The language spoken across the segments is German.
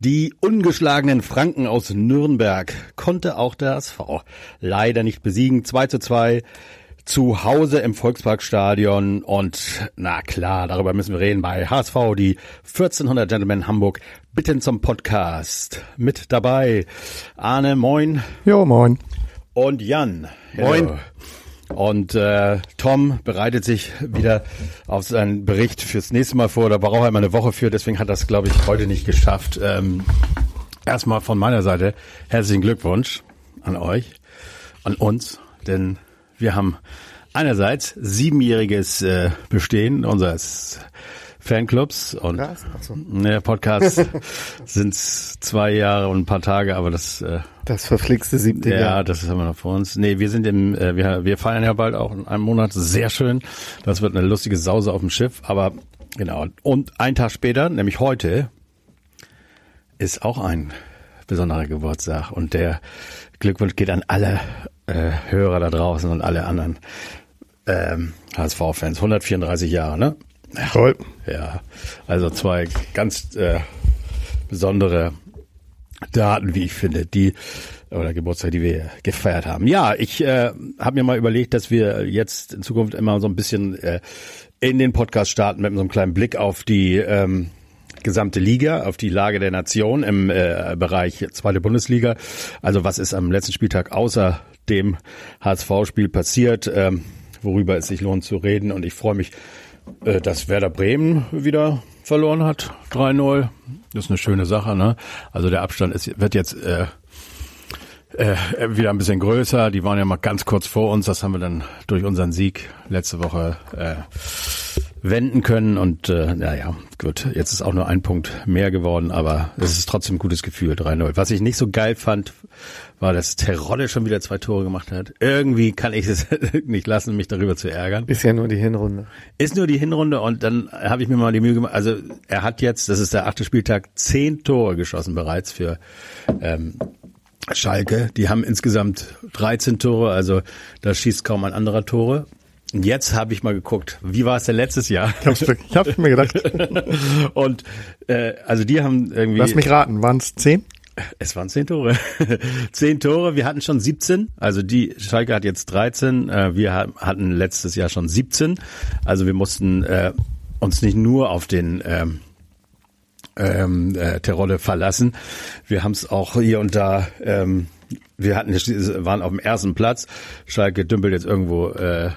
Die ungeschlagenen Franken aus Nürnberg konnte auch der SV leider nicht besiegen. 2 zu 2 zu Hause im Volksparkstadion und na klar, darüber müssen wir reden bei HSV, die 1400 Gentlemen Hamburg bitten zum Podcast. Mit dabei Arne, moin. Jo, moin. Und Jan. Moin. Und äh, Tom bereitet sich wieder auf seinen Bericht fürs nächste Mal vor. Da braucht er immer eine Woche für, deswegen hat es, glaube ich, heute nicht geschafft. Ähm, erstmal von meiner Seite herzlichen Glückwunsch an euch, an uns, denn wir haben einerseits siebenjähriges äh, Bestehen unseres Fanclubs und so. der Podcast sind zwei Jahre und ein paar Tage, aber das äh, Das verflixte siebte ja, Jahr. das ist immer noch vor uns. Nee, wir sind im, äh, wir, wir feiern ja bald auch in einem Monat. Sehr schön. Das wird eine lustige Sause auf dem Schiff. Aber genau. Und ein Tag später, nämlich heute, ist auch ein besonderer Geburtstag. Und der Glückwunsch geht an alle äh, Hörer da draußen und alle anderen ähm, HSV-Fans. 134 Jahre, ne? Toll. Ja, also zwei ganz äh, besondere Daten, wie ich finde, die oder Geburtstag, die wir gefeiert haben. Ja, ich äh, habe mir mal überlegt, dass wir jetzt in Zukunft immer so ein bisschen äh, in den Podcast starten mit so einem kleinen Blick auf die ähm, gesamte Liga, auf die Lage der Nation im äh, Bereich zweite Bundesliga. Also was ist am letzten Spieltag außer dem HSV-Spiel passiert, ähm, worüber es sich lohnt zu reden. Und ich freue mich, äh, dass Werder Bremen wieder verloren hat, 3-0. Das ist eine schöne Sache, ne? Also der Abstand ist, wird jetzt äh, äh, wieder ein bisschen größer. Die waren ja mal ganz kurz vor uns. Das haben wir dann durch unseren Sieg letzte Woche äh, wenden können. Und äh, naja, gut, jetzt ist auch nur ein Punkt mehr geworden, aber es ist trotzdem ein gutes Gefühl, 3-0. Was ich nicht so geil fand, war, dass Terodde schon wieder zwei Tore gemacht hat. Irgendwie kann ich es nicht lassen, mich darüber zu ärgern. Ist ja nur die Hinrunde. Ist nur die Hinrunde und dann habe ich mir mal die Mühe gemacht. Also er hat jetzt, das ist der achte Spieltag, zehn Tore geschossen bereits für ähm, Schalke. Die haben insgesamt 13 Tore, also da schießt kaum ein anderer Tore. Jetzt habe ich mal geguckt, wie war es denn letztes Jahr? Ich hab's, ich hab's mir gedacht. und äh, also die haben irgendwie. Lass mich raten, waren es zehn? Es waren zehn Tore. zehn Tore, wir hatten schon 17. Also die Schalke hat jetzt 13. Äh, wir ha- hatten letztes Jahr schon 17. Also wir mussten äh, uns nicht nur auf den ähm, ähm, äh, Terodde verlassen. Wir haben es auch hier und da, ähm, wir hatten waren auf dem ersten Platz. Schalke dümpelt jetzt irgendwo äh,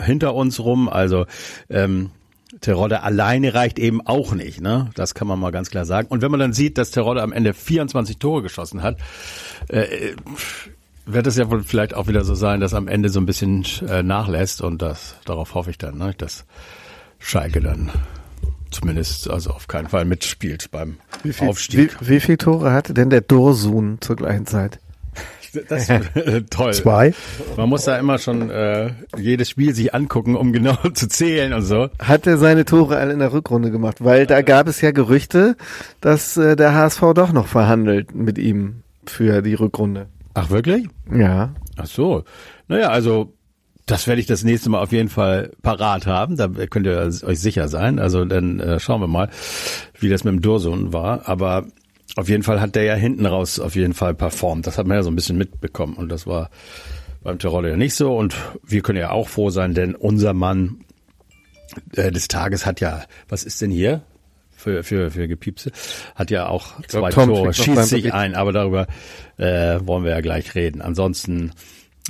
hinter uns rum. Also ähm, Terodde alleine reicht eben auch nicht, ne? Das kann man mal ganz klar sagen. Und wenn man dann sieht, dass Terodde am Ende 24 Tore geschossen hat, äh, wird es ja wohl vielleicht auch wieder so sein, dass am Ende so ein bisschen äh, nachlässt und das darauf hoffe ich dann, ne? dass Schalke dann zumindest also auf keinen Fall mitspielt beim Wie viel, Aufstieg. Wie, wie viele Tore hatte denn der Dorsun zur gleichen Zeit? Das ist toll. Zwei. Man muss da immer schon äh, jedes Spiel sich angucken, um genau zu zählen und so. Hat er seine Tore alle in der Rückrunde gemacht? Weil da gab es ja Gerüchte, dass äh, der HSV doch noch verhandelt mit ihm für die Rückrunde. Ach wirklich? Ja. Ach so. Naja, also das werde ich das nächste Mal auf jeden Fall parat haben. Da könnt ihr euch sicher sein. Also dann äh, schauen wir mal, wie das mit dem Dursun war. Aber auf jeden Fall hat der ja hinten raus auf jeden Fall performt. Das hat man ja so ein bisschen mitbekommen. Und das war beim Terodde ja nicht so. Und wir können ja auch froh sein, denn unser Mann äh, des Tages hat ja, was ist denn hier? Für, für, für Gepiepse, hat ja auch glaub, zwei Tom Tore, schießt sich ein, aber darüber äh, wollen wir ja gleich reden. Ansonsten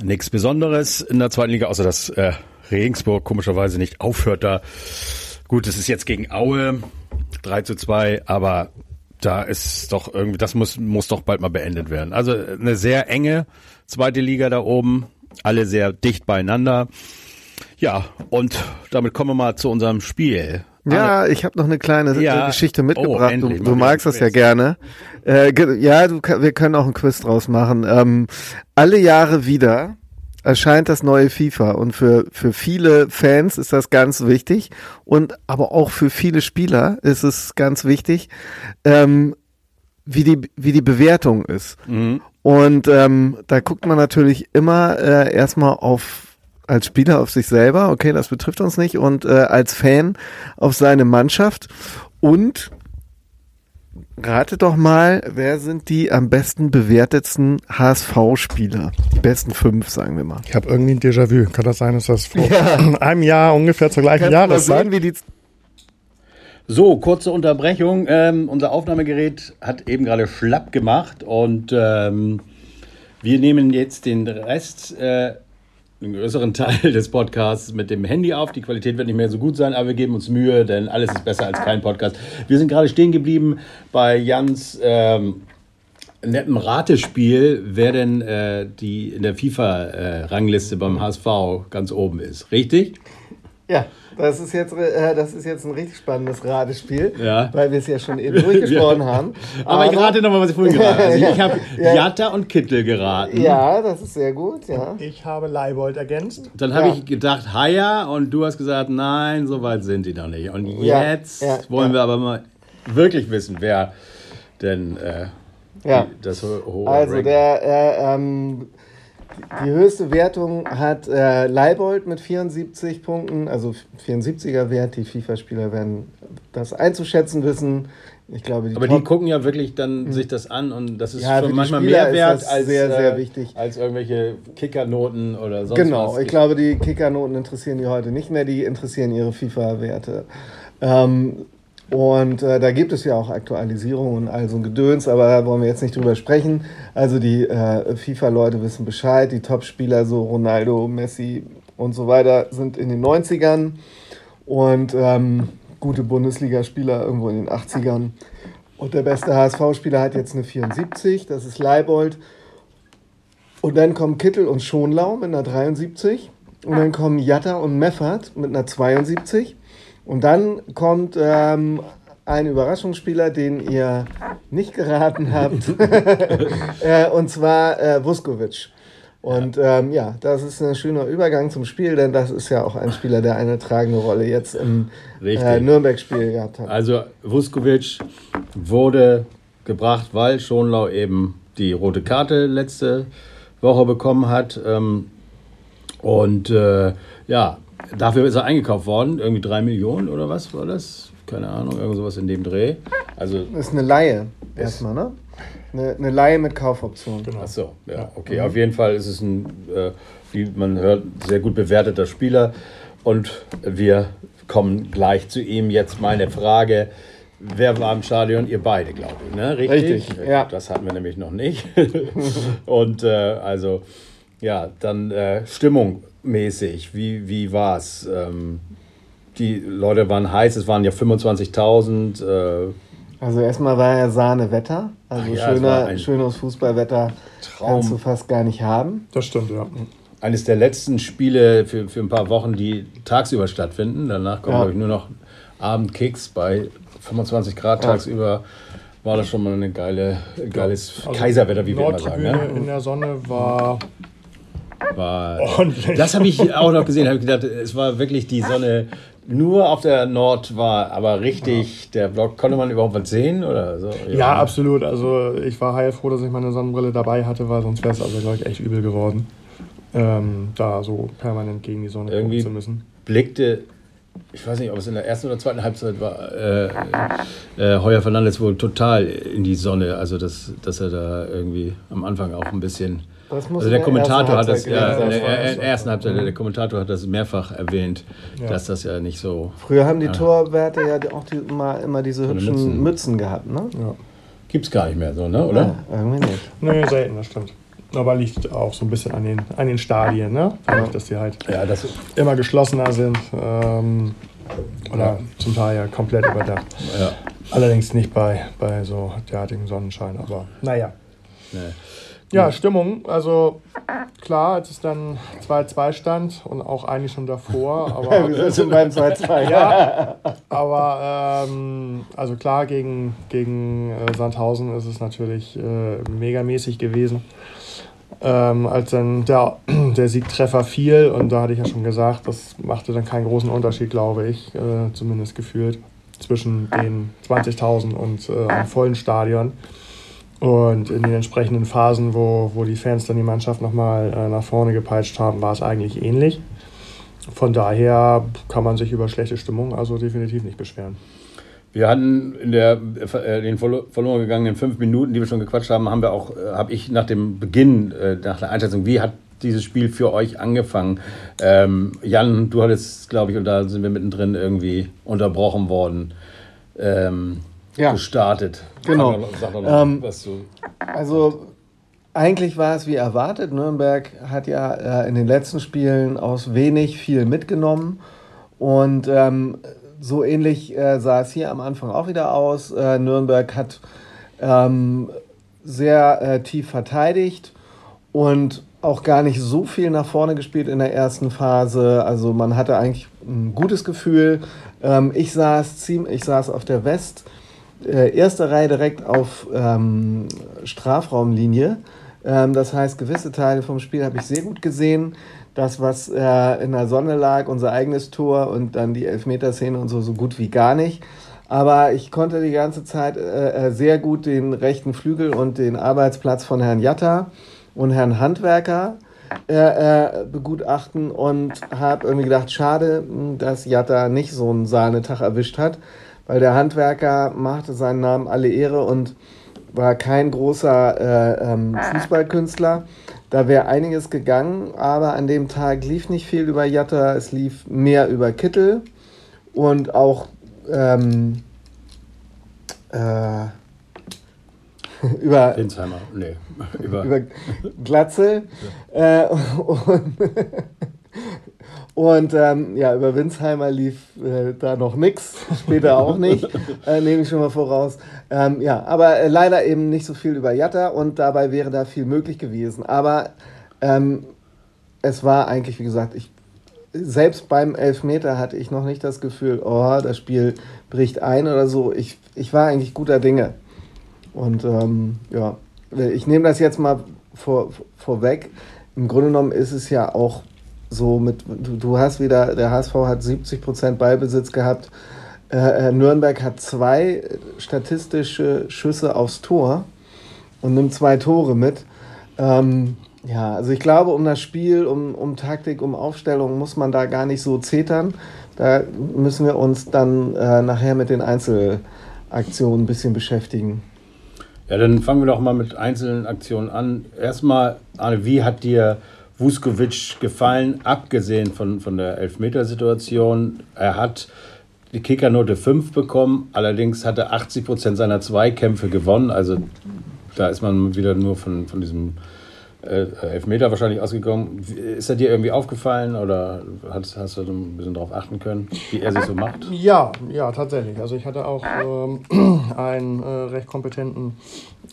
nichts Besonderes in der zweiten Liga, außer dass äh, Regensburg komischerweise nicht aufhört da. Gut, es ist jetzt gegen Aue 3 zu 2, aber da ist doch irgendwie, das muss, muss doch bald mal beendet werden. Also eine sehr enge zweite Liga da oben, alle sehr dicht beieinander. Ja, und damit kommen wir mal zu unserem Spiel. Ja, ich habe noch eine kleine äh, Ja. Geschichte Oh, mitgebracht. endlich du du magst das ja gerne. Äh, ja, du, wir können auch einen Quiz draus machen. Ähm, alle Jahre wieder erscheint das neue FIFA und für für viele Fans ist das ganz wichtig und aber auch für viele Spieler ist es ganz wichtig, ähm, wie die wie die Bewertung ist. Mhm. Und ähm, da guckt man natürlich immer äh, erstmal auf als Spieler auf sich selber, okay, das betrifft uns nicht, und äh, als Fan auf seine Mannschaft. Und rate doch mal, wer sind die am besten bewertetsten HSV-Spieler? Die besten fünf, sagen wir mal. Ich habe irgendwie ein Déjà-vu. Kann das sein, dass das vor ja. einem Jahr ungefähr zur gleichen Jahreszeit? Sehen, wie die so, kurze Unterbrechung. Ähm, unser Aufnahmegerät hat eben gerade schlapp gemacht und ähm, wir nehmen jetzt den Rest, äh, den größeren Teil des Podcasts mit dem Handy auf. Die Qualität wird nicht mehr so gut sein, aber wir geben uns Mühe, denn alles ist besser als kein Podcast. Wir sind gerade stehen geblieben bei Jans ähm, netten Ratespiel, wer denn äh, die in der FIFA-Rangliste äh, beim HSV ganz oben ist. Richtig? Ja. Das ist jetzt, äh, das ist jetzt ein richtig spannendes Ratespiel, ja. weil wir es ja schon eben durchgesprochen haben. Aber, Aber ich rate nochmal, was ich vorhin geraten habe. Also ich habe ja. Jatta und Kittel geraten. Ja, das ist sehr gut, ja. Ich habe Leibold ergänzt. Dann habe ja. ich gedacht, Haya und du hast gesagt, nein, so weit sind die noch nicht. Und jetzt wollen wir aber mal wirklich wissen, wer denn äh, ja. das hohe Also Ranking. der äh, ähm, die höchste Wertung hat äh, Leibold mit 74 Punkten, also 74er Wert. Die FIFA-Spieler werden das einzuschätzen wissen. Ich glaube, die Aber Top die gucken ja wirklich dann hm. sich das an und das ist ja, schon manchmal mehr wert als, sehr, sehr äh, als irgendwelche Kickernoten oder sonst genau, was. Genau, ich glaube, die Kickernoten interessieren die heute nicht mehr, die interessieren ihre FIFA-Werte. Ähm, und äh, da gibt es ja auch Aktualisierungen und all so ein Gedöns, aber da wollen wir jetzt nicht drüber sprechen. Also die äh, FIFA-Leute wissen Bescheid, die Top-Spieler, so Ronaldo, Messi und so weiter, sind in den 90ern und ähm, gute Bundesligaspieler irgendwo in den 80ern. Und der beste HSV-Spieler hat jetzt eine 74, das ist Leibold. Und dann kommen Kittel und Schonlau mit einer 73. Und dann kommen Jatta und Meffert mit einer 72. Und dann kommt ähm, ein Überraschungsspieler, den ihr nicht geraten habt, äh, und zwar äh, Vuskovic. Und ähm, ja, das ist ein schöner Übergang zum Spiel, denn das ist ja auch ein Spieler, der eine tragende Rolle jetzt im äh, Nürnberg-Spiel gehabt hat. Also Vuskovic wurde gebracht, weil Schonlau eben die rote Karte letzte Woche bekommen hat. Ähm, und äh, ja, Dafür ist er eingekauft worden, irgendwie drei Millionen oder was war das? Keine Ahnung, irgend sowas in dem Dreh. Also das ist eine Laie erstmal, ne? Eine, eine Laie mit Kaufoption. Genau. Ach so, ja, okay. Mhm. Auf jeden Fall ist es ein, äh, wie man hört, sehr gut bewerteter Spieler. Und wir kommen gleich zu ihm. Jetzt meine Frage. Wer war im Stadion? Ihr beide, glaube ich, ne? Richtig? Richtig, ja. Das hatten wir nämlich noch nicht. Und äh, also, ja, dann äh, Stimmung mäßig? Wie, wie war es? Ähm, die Leute waren heiß, es waren ja 25.000. Äh, also erstmal war ja Sahnewetter. Also ja, schöner, schönes Fußballwetter Traum. kannst du fast gar nicht haben. Das stimmt, ja. Eines der letzten Spiele für, für ein paar Wochen, die tagsüber stattfinden. Danach kommen, ja. glaube ich, nur noch Abendkicks bei 25 Grad tagsüber. War das schon mal ein geile, geiles also Kaiserwetter, wie wir immer sagen. Ne? in der Sonne war war. Ordentlich. Das habe ich auch noch gesehen. Habe gedacht, es war wirklich die Sonne nur auf der Nord war, aber richtig, ja. der Block, konnte man überhaupt was sehen oder so? Ja, ja absolut. Also ich war heilfroh, dass ich meine Sonnenbrille dabei hatte, weil sonst wäre es also, glaube ich, echt übel geworden, ähm, da so permanent gegen die Sonne Irgendwie zu müssen. blickte ich weiß nicht, ob es in der ersten oder zweiten Halbzeit war, äh, äh, Heuer Fernandes wohl total in die Sonne. Also, dass, dass er da irgendwie am Anfang auch ein bisschen also der Kommentator hat das ja, in der ersten Halbzeit, der Kommentator hat das mehrfach erwähnt, ja. dass das ja nicht so. Früher haben die ja. Torwerte ja auch die, immer, immer diese hübschen Mützen. Mützen. gehabt, ne? Ja. Gibt es gar nicht mehr so, ne? Oder? Ja, irgendwie nicht. Nee, selten, das stimmt. Aber liegt auch so ein bisschen an den, an den Stadien, ne? Ja. Dass die halt ja, das immer geschlossener sind. Ähm, oder zum Teil ja komplett überdacht. Ja. Allerdings nicht bei, bei so derartigem Sonnenschein, aber naja. Nee. Ja, Stimmung. Also klar, als es dann 2-2 stand und auch eigentlich schon davor. Aber Wir sind beim 2-2. ja, aber ähm, also klar, gegen, gegen äh, Sandhausen ist es natürlich äh, megamäßig gewesen. Ähm, als dann der, der Siegtreffer fiel, und da hatte ich ja schon gesagt, das machte dann keinen großen Unterschied, glaube ich, äh, zumindest gefühlt, zwischen den 20.000 und äh, einem vollen Stadion. Und in den entsprechenden Phasen, wo, wo die Fans dann die Mannschaft nochmal äh, nach vorne gepeitscht haben, war es eigentlich ähnlich. Von daher kann man sich über schlechte Stimmung also definitiv nicht beschweren. Wir hatten in der äh, den verloren gegangenen fünf Minuten, die wir schon gequatscht haben, haben wir auch, äh, habe ich nach dem Beginn, äh, nach der Einschätzung, wie hat dieses Spiel für euch angefangen? Ähm, Jan, du hattest, glaube ich, und da sind wir mittendrin irgendwie unterbrochen worden, ähm, ja. gestartet. Genau. Sag doch, noch, ähm, was du. Also eigentlich war es wie erwartet. Nürnberg hat ja äh, in den letzten Spielen aus wenig viel mitgenommen und ähm, so ähnlich äh, sah es hier am Anfang auch wieder aus. Äh, Nürnberg hat ähm, sehr äh, tief verteidigt und auch gar nicht so viel nach vorne gespielt in der ersten Phase. Also man hatte eigentlich ein gutes Gefühl. Ähm, ich, saß ich saß auf der West, äh, erste Reihe direkt auf ähm, Strafraumlinie. Ähm, das heißt, gewisse Teile vom Spiel habe ich sehr gut gesehen das, was äh, in der Sonne lag, unser eigenes Tor und dann die Elfmeterszene und so, so gut wie gar nicht. Aber ich konnte die ganze Zeit äh, äh sehr gut den rechten Flügel und den Arbeitsplatz von Herrn Jatta und Herrn Handwerker äh, äh begutachten und habe irgendwie gedacht, schade, dass Jatta nicht so einen Sahnetag erwischt hat, weil der Handwerker machte seinen Namen alle Ehre und war kein großer äh, ähm, Fußballkünstler. Da wäre einiges gegangen, aber an dem Tag lief nicht viel über Jatta, es lief mehr über Kittel und auch ähm, äh, über, nee, über, über Glatzel. Ja. Äh, und und ähm, ja, über Winsheimer lief äh, da noch nichts, später auch nicht, äh, nehme ich schon mal voraus. Ähm, ja, aber äh, leider eben nicht so viel über Jatta und dabei wäre da viel möglich gewesen. Aber ähm, es war eigentlich, wie gesagt, ich, selbst beim Elfmeter hatte ich noch nicht das Gefühl, oh, das Spiel bricht ein oder so. Ich, ich war eigentlich guter Dinge. Und ähm, ja, ich nehme das jetzt mal vor, vorweg. Im Grunde genommen ist es ja auch so mit, du, hast wieder, der HSV hat 70 Prozent Ballbesitz gehabt. Äh, äh, Nürnberg hat zwei statistische Schüsse aufs Tor und nimmt zwei Tore mit. Ähm, ja, also ich glaube, um das Spiel, um, um Taktik, um Aufstellung muss man da gar nicht so zetern. Da müssen wir uns dann äh, nachher mit den Einzelaktionen ein bisschen beschäftigen. Ja, dann fangen wir doch mal mit einzelnen Aktionen an. Erstmal, Arne, wie hat dir Vuskovic gefallen, abgesehen von, von der Elfmetersituation. Er hat die Kickernote 5 bekommen, allerdings hat er 80 Prozent seiner Zweikämpfe gewonnen. Also da ist man wieder nur von, von diesem äh, Elfmeter wahrscheinlich ausgegangen. Ist er dir irgendwie aufgefallen oder hast, hast du ein bisschen darauf achten können, wie er sich so macht? Ja, ja, tatsächlich. Also ich hatte auch ähm, einen äh, recht kompetenten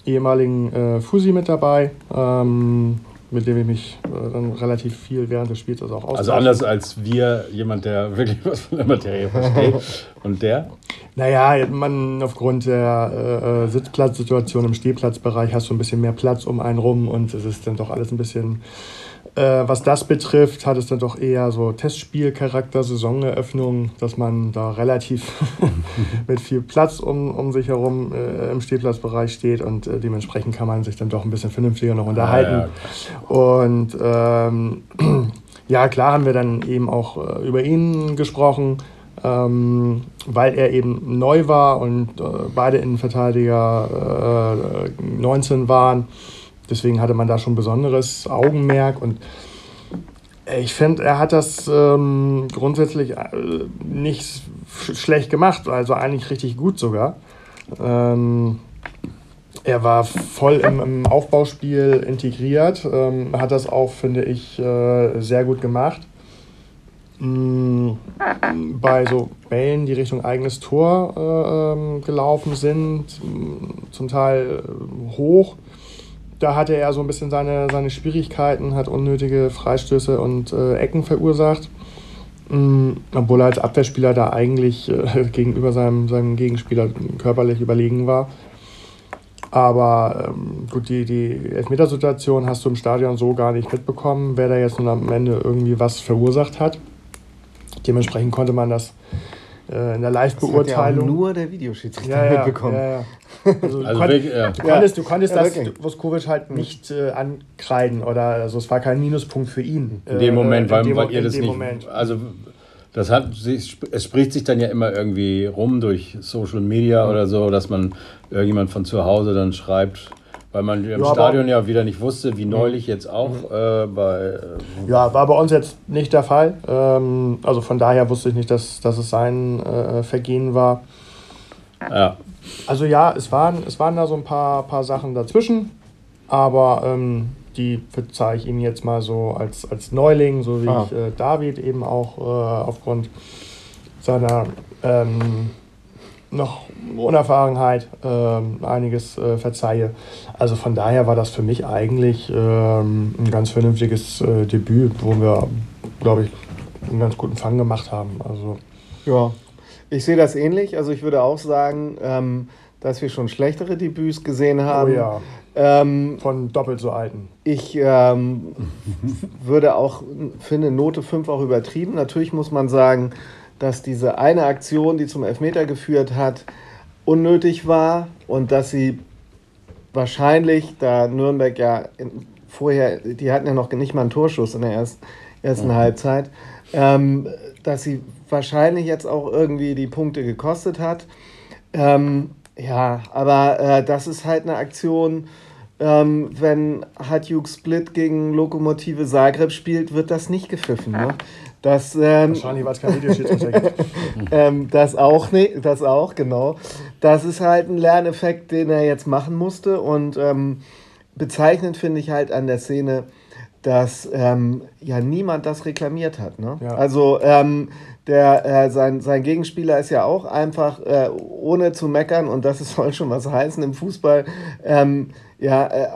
ehemaligen äh, Fusi mit dabei. Ähm, mit dem ich mich äh, dann relativ viel während des Spiels also auch austausche. Also anders als wir, jemand, der wirklich was von der Materie versteht. Und der? Naja, man aufgrund der äh, äh, Sitzplatzsituation im Stehplatzbereich hast du ein bisschen mehr Platz um einen rum und es ist dann doch alles ein bisschen was das betrifft, hat es dann doch eher so Testspielcharakter, Saisoneröffnung, dass man da relativ mit viel Platz um, um sich herum äh, im Stehplatzbereich steht und äh, dementsprechend kann man sich dann doch ein bisschen vernünftiger noch unterhalten. Ah, ja, und ähm, ja, klar haben wir dann eben auch äh, über ihn gesprochen. Ähm, weil er eben neu war und äh, beide Innenverteidiger äh, 19 waren Deswegen hatte man da schon besonderes Augenmerk und ich finde, er hat das ähm, grundsätzlich äh, nicht schlecht gemacht, also eigentlich richtig gut sogar. Ähm, er war voll im, im Aufbauspiel integriert, ähm, hat das auch, finde ich, äh, sehr gut gemacht. Mhm. Bei so Bällen, die Richtung eigenes Tor äh, ähm, gelaufen sind, zum Teil äh, hoch, da hatte er so ein bisschen seine, seine Schwierigkeiten, hat unnötige Freistöße und äh, Ecken verursacht. Mhm, obwohl er als Abwehrspieler da eigentlich äh, gegenüber seinem, seinem Gegenspieler körperlich überlegen war. Aber ähm, gut, die, die Elfmetersituation hast du im Stadion so gar nicht mitbekommen, wer da jetzt nun am Ende irgendwie was verursacht hat. Dementsprechend konnte man das in der Live-Beurteilung. Ja nur der Videoschiedsrichter ja, ja, mitbekommen. Ja, ja. Also, also du, wirklich, ja. du, konntest, du konntest ja, das Voskovic halt nicht äh, ankreiden oder also es war kein Minuspunkt für ihn. In dem Moment, äh, weil, dem, weil ihr das nicht. Moment. Also das hat es spricht sich dann ja immer irgendwie rum durch Social Media mhm. oder so, dass man irgendjemand von zu Hause dann schreibt, weil man im ja, Stadion ja wieder nicht wusste, wie neulich jetzt auch mhm. äh, bei. Äh, ja, war bei uns jetzt nicht der Fall. Ähm, also von daher wusste ich nicht, dass, dass es sein äh, Vergehen war. Ja. Also ja, es waren, es waren da so ein paar, paar Sachen dazwischen, aber ähm, die verzeihe ich ihm jetzt mal so als, als Neuling, so wie ah. ich äh, David eben auch äh, aufgrund seiner ähm, noch Unerfahrenheit äh, einiges äh, verzeihe. Also von daher war das für mich eigentlich ähm, ein ganz vernünftiges äh, Debüt, wo wir, glaube ich, einen ganz guten Fang gemacht haben. Also ja, ich sehe das ähnlich. Also ich würde auch sagen, ähm, dass wir schon schlechtere Debüts gesehen haben. Oh ja. Ähm, Von doppelt so alten. Ich ähm, würde auch, finde Note 5 auch übertrieben. Natürlich muss man sagen, dass diese eine Aktion, die zum Elfmeter geführt hat, unnötig war und dass sie wahrscheinlich, da Nürnberg ja in, vorher, die hatten ja noch nicht mal einen Torschuss in der ersten, ersten mhm. Halbzeit, ähm, dass sie wahrscheinlich jetzt auch irgendwie die Punkte gekostet hat. Ähm, ja, aber äh, das ist halt eine Aktion, ähm, wenn Hatjuk Split gegen Lokomotive Zagreb spielt, wird das nicht gepfiffen. Ne? Das, ähm, Wahrscheinlich, weil es kein Videoschiedsrichter gibt. ähm, das auch, nee, das auch, genau. Das ist halt ein Lerneffekt, den er jetzt machen musste. Und ähm, bezeichnend finde ich halt an der Szene, dass ähm, ja niemand das reklamiert hat. Ne? Ja. Also ähm, der, äh, sein, sein Gegenspieler ist ja auch einfach, äh, ohne zu meckern, und das soll schon was heißen im Fußball, ähm, ja, äh,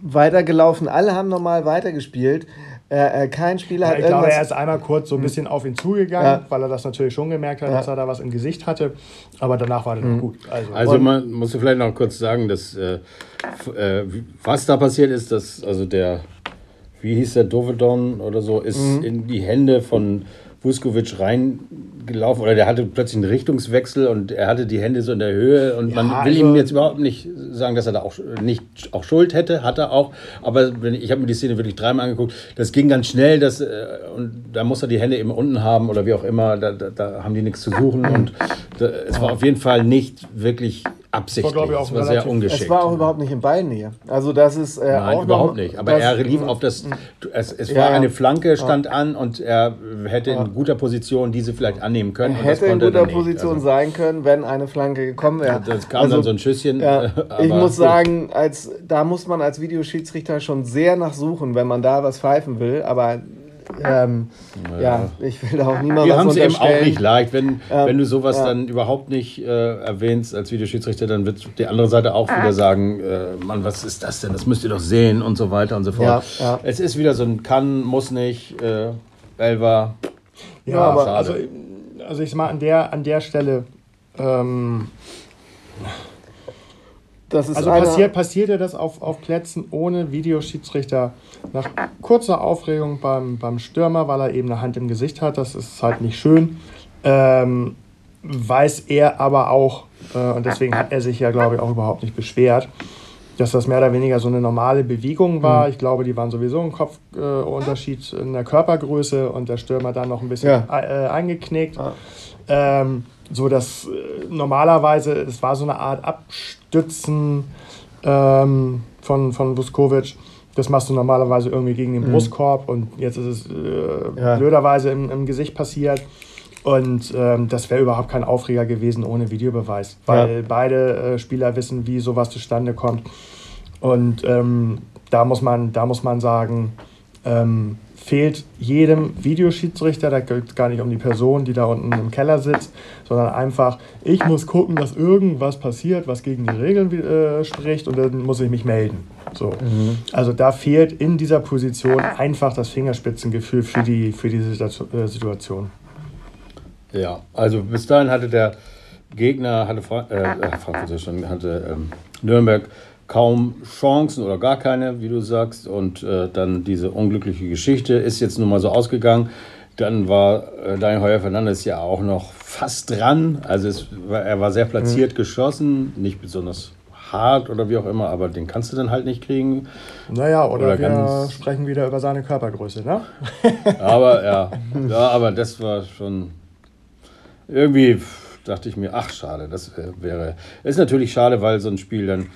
weitergelaufen. Alle haben normal weitergespielt. Äh, äh, kein Spieler ja, hat ich glaube, er ist einmal kurz so ein hm. bisschen auf ihn zugegangen, ja. weil er das natürlich schon gemerkt hat, ja. dass er da was im Gesicht hatte. Aber danach war er mhm. gut. Also, also man muss vielleicht noch kurz sagen, dass äh, äh, was da passiert ist, dass also der, wie hieß der Dovedon oder so, ist mhm. in die Hände von Vuskovic reingelaufen oder der hatte plötzlich einen Richtungswechsel und er hatte die Hände so in der Höhe und ja, man will also ihm jetzt überhaupt nicht sagen, dass er da auch nicht auch Schuld hätte, hat er auch, aber ich habe mir die Szene wirklich dreimal angeguckt, das ging ganz schnell, das, äh, und da muss er die Hände eben unten haben oder wie auch immer, da, da, da haben die nichts zu suchen und da, es war auf jeden Fall nicht wirklich absichtlich. War, ich, auch das war sehr ungeschickt. Es war auch überhaupt nicht in Beinnähe. Also das ist äh, Nein, auch überhaupt nicht. Aber er lief auf das. Es, es war ja, eine Flanke stand ja. an und er hätte in guter Position diese vielleicht annehmen können. Er hätte in guter Position also, sein können, wenn eine Flanke gekommen wäre. Das kam also, dann so ein Schüsschen. Ja, ich muss sagen, als da muss man als Videoschiedsrichter schon sehr nachsuchen, wenn man da was pfeifen will. Aber ähm, ja. ja. ich will da auch niemandem Wir haben es eben auch nicht leicht. Wenn, ähm, wenn du sowas ja. dann überhaupt nicht äh, erwähnst als Videoschiedsrichter, dann wird die andere Seite auch wieder sagen, äh, Mann, was ist das denn? Das müsst ihr doch sehen und so weiter und so fort. Ja, es ist wieder so ein kann, muss nicht, äh, Elva. Ja, aber also, also ich sag mal, an der, an der Stelle ähm, also passiert, passierte das auf, auf Plätzen ohne Videoschiedsrichter nach kurzer Aufregung beim, beim Stürmer, weil er eben eine Hand im Gesicht hat. Das ist halt nicht schön. Ähm, weiß er aber auch, äh, und deswegen hat er sich ja, glaube ich, auch überhaupt nicht beschwert, dass das mehr oder weniger so eine normale Bewegung war. Mhm. Ich glaube, die waren sowieso ein Kopfunterschied äh, in der Körpergröße und der Stürmer dann noch ein bisschen ja. äh, eingeknickt. Ja. Ähm, so dass äh, normalerweise, es war so eine Art Abstützen ähm, von, von Vuskovic. Das machst du normalerweise irgendwie gegen den mhm. Brustkorb und jetzt ist es äh, ja. blöderweise im, im Gesicht passiert. Und ähm, das wäre überhaupt kein Aufreger gewesen ohne Videobeweis, weil ja. beide äh, Spieler wissen, wie sowas zustande kommt. Und ähm, da, muss man, da muss man sagen, ähm, fehlt jedem Videoschiedsrichter, da geht es gar nicht um die Person, die da unten im Keller sitzt, sondern einfach, ich muss gucken, dass irgendwas passiert, was gegen die Regeln äh, spricht und dann muss ich mich melden. So. Mhm. Also da fehlt in dieser Position einfach das Fingerspitzengefühl für, die, für diese äh, Situation. Ja, also bis dahin hatte der Gegner, hatte Fra äh, Frankfurt schon, hatte ähm, Nürnberg kaum Chancen oder gar keine, wie du sagst. Und äh, dann diese unglückliche Geschichte ist jetzt nun mal so ausgegangen. Dann war äh, Daniel Heuer Fernandes ja auch noch fast dran. Also es, er war sehr platziert mhm. geschossen, nicht besonders hart oder wie auch immer, aber den kannst du dann halt nicht kriegen. Naja, oder, oder wir sprechen wieder über seine Körpergröße, ne? aber ja, ja, aber das war schon irgendwie dachte ich mir, ach schade, das wäre, ist natürlich schade, weil so ein Spiel dann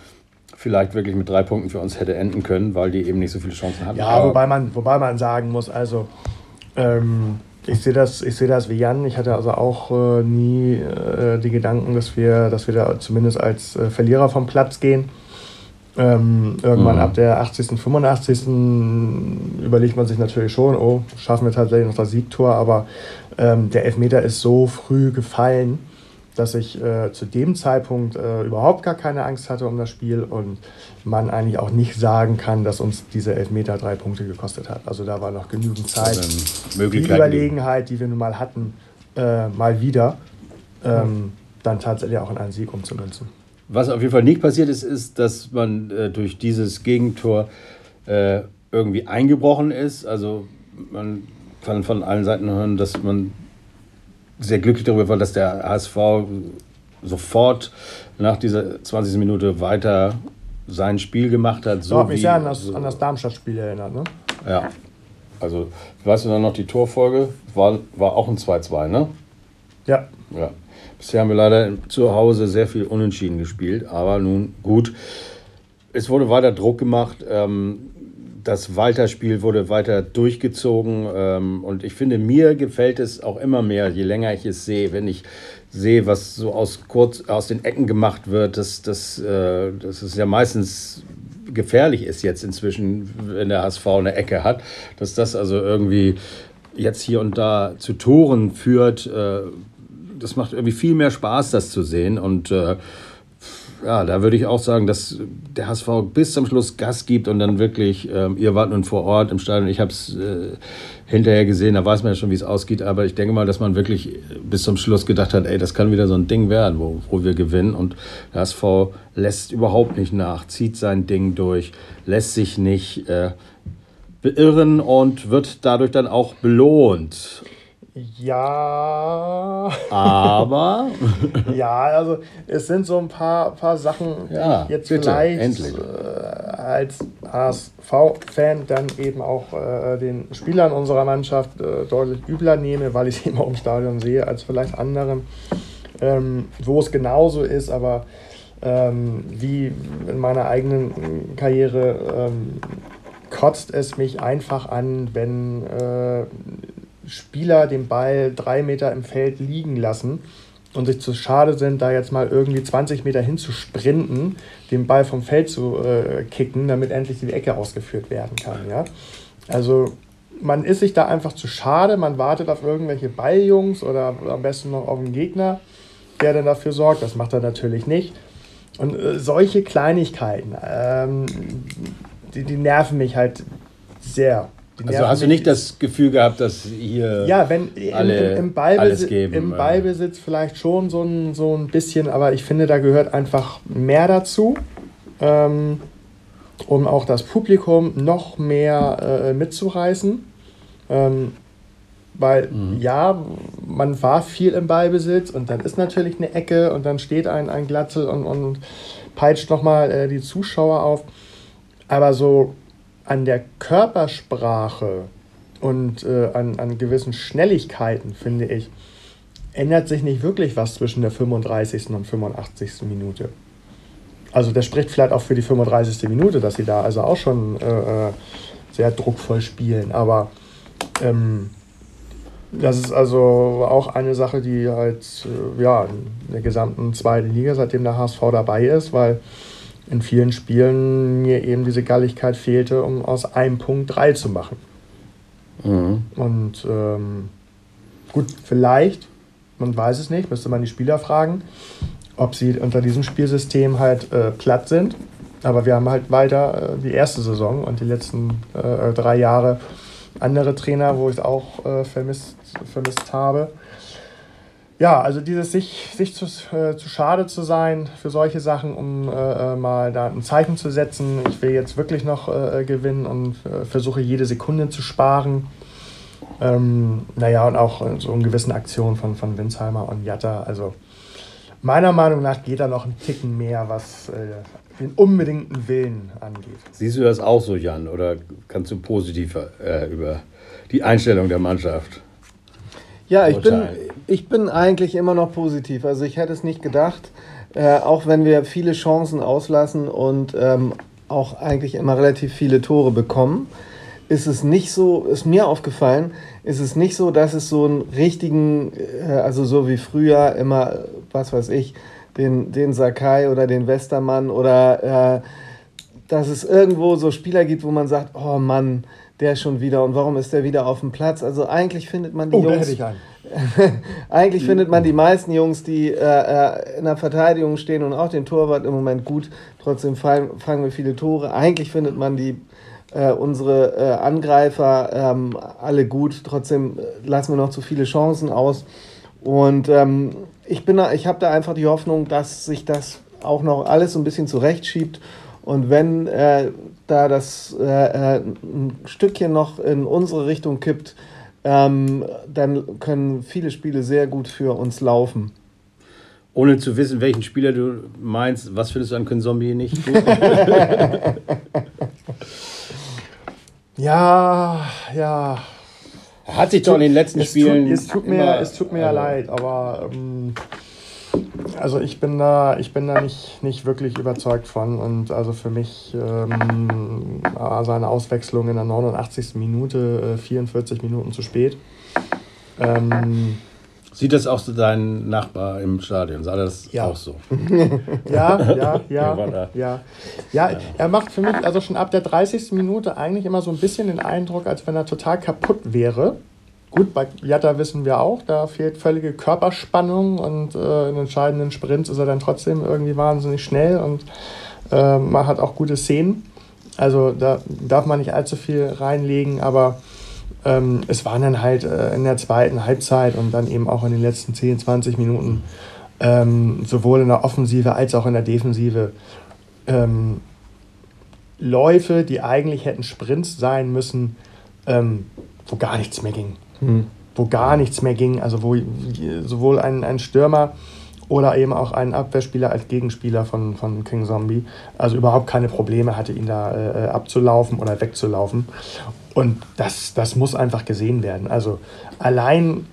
vielleicht wirklich mit drei Punkten für uns hätte enden können, weil die eben nicht so viele Chancen hatten. Ja, wobei man, wobei man sagen muss, also ähm, ich sehe das, ich sehe das wie Jan. Ich hatte also auch äh, nie äh, die Gedanken, dass wir, dass wir da zumindest als äh, Verlierer vom Platz gehen. Ähm, irgendwann mhm. ab der 80., 85. überlegt man sich natürlich schon, oh, schaffen wir tatsächlich noch das Siegtor, aber ähm, der Elfmeter ist so früh gefallen, dass ich äh, zu dem Zeitpunkt äh, überhaupt gar keine Angst hatte um das Spiel und man eigentlich auch nicht sagen kann, dass uns diese Elfmeter drei Punkte gekostet hat. Also da war noch genügend Zeit. Die Überlegenheit, die wir nun mal hatten, äh, mal wieder ähm, dann tatsächlich auch in einen Sieg umzumünzen. Was auf jeden Fall nicht passiert ist, ist, dass man äh, durch dieses Gegentor äh, irgendwie eingebrochen ist. Also man kann von allen Seiten hören, dass man sehr glücklich darüber war, dass der HSV sofort nach dieser 20. Minute weiter sein Spiel gemacht hat. So hat mich sehr an das, an das Darmstadt-Spiel erinnert, ne? Ja. Also, weißt du dann noch die Torfolge? War, war auch ein 2-2, ne? Ja. Ja. Bisher haben wir leider zu Hause sehr viel unentschieden gespielt, aber nun gut. Es wurde weiter Druck gemacht. Ähm, das Walter-Spiel wurde weiter durchgezogen ähm, und ich finde, mir gefällt es auch immer mehr, je länger ich es sehe, wenn ich sehe, was so aus, kurz, aus den Ecken gemacht wird, dass, dass, äh, dass es ja meistens gefährlich ist jetzt inzwischen, wenn der HSV eine Ecke hat, dass das also irgendwie jetzt hier und da zu Toren führt. Äh, das macht irgendwie viel mehr Spaß, das zu sehen und äh, ja, da würde ich auch sagen, dass der HSV bis zum Schluss Gas gibt und dann wirklich, ähm, ihr wart nun vor Ort im Stadion, ich habe es äh, hinterher gesehen, da weiß man ja schon, wie es ausgeht, aber ich denke mal, dass man wirklich bis zum Schluss gedacht hat, ey, das kann wieder so ein Ding werden, wo, wo wir gewinnen. Und der HSV lässt überhaupt nicht nach, zieht sein Ding durch, lässt sich nicht äh, beirren und wird dadurch dann auch belohnt. Ja. Aber. ja, also es sind so ein paar, paar Sachen, die ja, ich jetzt bitte, vielleicht äh, als HSV-Fan dann eben auch äh, den Spielern unserer Mannschaft äh, deutlich übler nehme, weil ich sie immer im Stadion sehe, als vielleicht anderen, ähm, wo es genauso ist, aber ähm, wie in meiner eigenen Karriere ähm, kotzt es mich einfach an, wenn äh, Spieler den Ball drei Meter im Feld liegen lassen und sich zu schade sind, da jetzt mal irgendwie 20 Meter hin zu sprinten, den Ball vom Feld zu äh, kicken, damit endlich die Ecke ausgeführt werden kann. Ja? Also man ist sich da einfach zu schade, man wartet auf irgendwelche Balljungs oder am besten noch auf einen Gegner, der dann dafür sorgt. Das macht er natürlich nicht. Und äh, solche Kleinigkeiten, ähm, die, die nerven mich halt sehr. Also hast du nicht das Gefühl gehabt, dass hier ja, wenn alle im, im, Ballbesitz, geben, im Ballbesitz vielleicht schon so ein, so ein bisschen, aber ich finde, da gehört einfach mehr dazu, ähm, um auch das Publikum noch mehr äh, mitzureißen. Ähm, weil mhm. ja, man war viel im Ballbesitz und dann ist natürlich eine Ecke und dann steht ein, ein Glatzel und, und peitscht nochmal äh, die Zuschauer auf. Aber so an der Körpersprache und äh, an, an gewissen Schnelligkeiten, finde ich, ändert sich nicht wirklich was zwischen der 35. und 85. Minute. Also das spricht vielleicht auch für die 35. Minute, dass sie da also auch schon äh, äh, sehr druckvoll spielen. Aber ähm, das ist also auch eine Sache, die halt äh, ja, in der gesamten zweiten Liga, seitdem der HSV dabei ist, weil in vielen Spielen mir eben diese Galligkeit fehlte, um aus einem Punkt drei zu machen. Mhm. Und ähm, gut, vielleicht, man weiß es nicht, müsste man die Spieler fragen, ob sie unter diesem Spielsystem halt äh, platt sind. Aber wir haben halt weiter äh, die erste Saison und die letzten äh, drei Jahre andere Trainer, wo ich es auch äh, vermisst, vermisst habe ja, also dieses sich, sich zu, äh, zu schade zu sein für solche Sachen, um äh, äh, mal da ein Zeichen zu setzen. Ich will jetzt wirklich noch äh, gewinnen und äh, versuche jede Sekunde zu sparen. Ähm, naja, und auch so in gewissen Aktionen von, von Winsheimer und Jatta. Also meiner Meinung nach geht da noch ein Ticken mehr, was äh, den unbedingten Willen angeht. Siehst du das auch so, Jan, oder kannst du positiver äh, über die Einstellung der Mannschaft? Ja, ich bin, ich bin eigentlich immer noch positiv. Also ich hätte es nicht gedacht, äh, auch wenn wir viele Chancen auslassen und ähm, auch eigentlich immer relativ viele Tore bekommen, ist es nicht so, ist mir aufgefallen, ist es nicht so, dass es so einen richtigen, äh, also so wie früher immer, was weiß ich, den, den Sakai oder den Westermann oder äh, dass es irgendwo so Spieler gibt, wo man sagt, oh Mann, der schon wieder und warum ist der wieder auf dem Platz? Also eigentlich findet man die oh, Jungs. eigentlich findet man die meisten Jungs, die äh, äh, in der Verteidigung stehen und auch den Torwart im Moment gut. Trotzdem fallen, fangen wir viele Tore. Eigentlich findet man die äh, unsere äh, Angreifer ähm, alle gut. Trotzdem äh, lassen wir noch zu viele Chancen aus. Und ähm, ich bin, da, ich habe da einfach die Hoffnung, dass sich das auch noch alles so ein bisschen zurechtschiebt. Und wenn äh, da das äh, äh, ein Stückchen noch in unsere Richtung kippt, ähm, dann können viele Spiele sehr gut für uns laufen. Ohne zu wissen, welchen Spieler du meinst, was findest du an Zombie nicht ja, ja. Hat sich doch in den letzten es Spielen. Tut, es tut mir, es tut mir ja leid, aber ähm, also ich bin da, ich bin da nicht, nicht wirklich überzeugt von. Und also für mich ähm, war seine Auswechslung in der 89. Minute, äh, 44 Minuten zu spät. Ähm, Sieht das auch so dein Nachbar im Stadion? Sah das Ja. auch so? ja, ja, ja, ja, ja. Er macht für mich also schon ab der 30. Minute eigentlich immer so ein bisschen den Eindruck, als wenn er total kaputt wäre. Gut, bei Jatta wissen wir auch, da fehlt völlige Körperspannung und äh, in entscheidenden Sprints ist er dann trotzdem irgendwie wahnsinnig schnell und äh, man hat auch gute Szenen. Also da darf man nicht allzu viel reinlegen, aber ähm, es waren dann halt äh, in der zweiten Halbzeit und dann eben auch in den letzten 10, 20 Minuten ähm, sowohl in der Offensive als auch in der Defensive ähm, Läufe, die eigentlich hätten Sprints sein müssen, ähm, wo gar nichts mehr ging. Wo gar nichts mehr ging, also wo sowohl ein, ein Stürmer oder eben auch ein Abwehrspieler als Gegenspieler von, von King Zombie, also überhaupt keine Probleme hatte, ihn da äh, abzulaufen oder wegzulaufen. Und das, das muss einfach gesehen werden. Also allein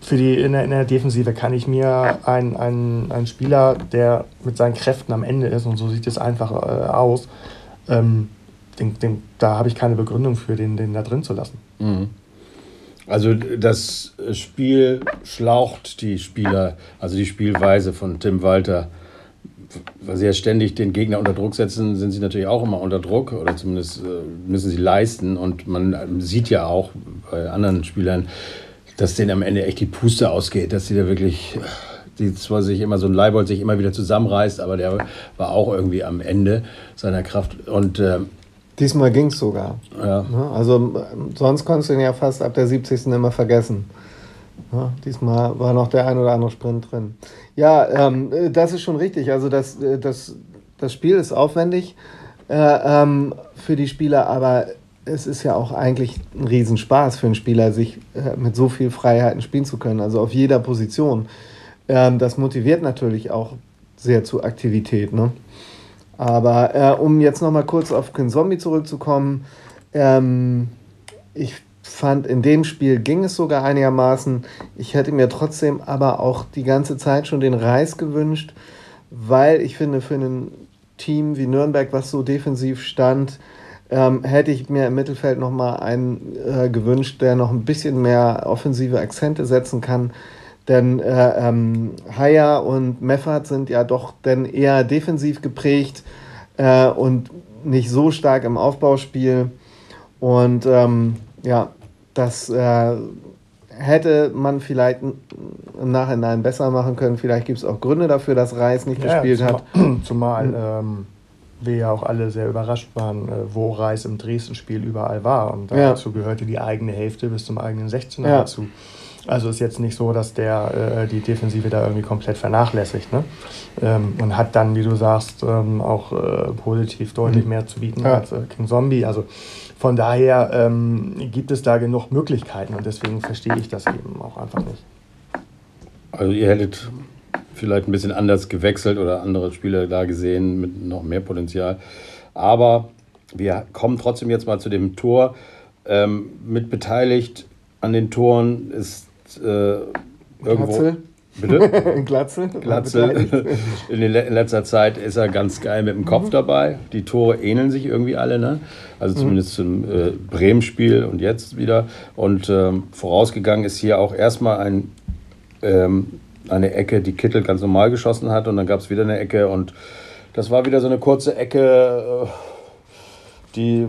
für die, in, der, in der Defensive kann ich mir einen, einen, einen Spieler, der mit seinen Kräften am Ende ist, und so sieht es einfach äh, aus, ähm, den, den, da habe ich keine Begründung für, den, den da drin zu lassen. Also das Spiel schlaucht die Spieler, also die Spielweise von Tim Walter. Weil sie ja ständig den Gegner unter Druck setzen, sind sie natürlich auch immer unter Druck oder zumindest äh, müssen sie leisten. Und man sieht ja auch bei anderen Spielern, dass denen am Ende echt die Puste ausgeht, dass sie da wirklich, die zwar sich immer so ein Leibold sich immer wieder zusammenreißt, aber der war auch irgendwie am Ende seiner Kraft. Und äh, Diesmal ging es sogar. ja, Ne? Also sonst konntest du ihn ja fast ab der 70. immer vergessen. Ja, diesmal war noch der ein oder andere Sprint drin. Ja, ähm, äh, das ist schon richtig. Also das, äh, das, das Spiel ist aufwendig äh, ähm, für die Spieler, aber es ist ja auch eigentlich ein Riesenspaß für einen Spieler, sich äh, mit so viel Freiheiten spielen zu können. Also auf jeder Position. Ähm, das motiviert natürlich auch sehr zu Aktivität. Ne? Aber äh, um jetzt noch mal kurz auf Kin Zombie zurückzukommen, ähm, ich fand, in dem Spiel ging es sogar einigermaßen. Ich hätte mir trotzdem aber auch die ganze Zeit schon den Reis gewünscht, weil ich finde, für ein Team wie Nürnberg, was so defensiv stand, ähm, hätte ich mir im Mittelfeld noch mal einen äh, gewünscht, der noch ein bisschen mehr offensive Akzente setzen kann. Denn äh, ähm, Haya und Meffert sind ja doch dann eher defensiv geprägt äh, und nicht so stark im Aufbauspiel. Und ähm, ja, das äh, hätte man vielleicht im Nachhinein besser machen können. Vielleicht gibt es auch Gründe dafür, dass Reis nicht gespielt hat. zumal, ähm, wir ja auch alle sehr überrascht waren, äh, wo Reis im Dresden-Spiel überall war. Und Ja. dazu gehörte die eigene Hälfte bis zum eigenen 16er Ja. dazu. Also ist jetzt nicht so, dass der äh, die Defensive da irgendwie komplett vernachlässigt. Ne? Ähm, und hat dann, wie du sagst, ähm, auch äh, positiv deutlich mehr zu bieten Mhm. Ja. als äh, King Zombie. Also von daher ähm, gibt es da genug Möglichkeiten und deswegen verstehe ich das eben auch einfach nicht. also ihr hättet vielleicht ein bisschen anders gewechselt oder andere Spieler da gesehen mit noch mehr Potenzial. Aber wir kommen trotzdem jetzt mal zu dem Tor. Ähm, mit beteiligt an den Toren ist äh, irgendwo. Glatzel. Bitte? Glatzel. Glatzel. In, in, letzter Zeit ist er ganz geil mit dem Kopf mhm. dabei. Die Tore ähneln sich irgendwie alle, ne? Also mhm. zumindest zum äh, Bremen-Spiel und jetzt wieder. Und ähm, vorausgegangen ist hier auch erstmal ein, ähm, eine Ecke, die Kittel ganz normal geschossen hat. Und dann gab es wieder eine Ecke. Und das war wieder so eine kurze Ecke. Äh, die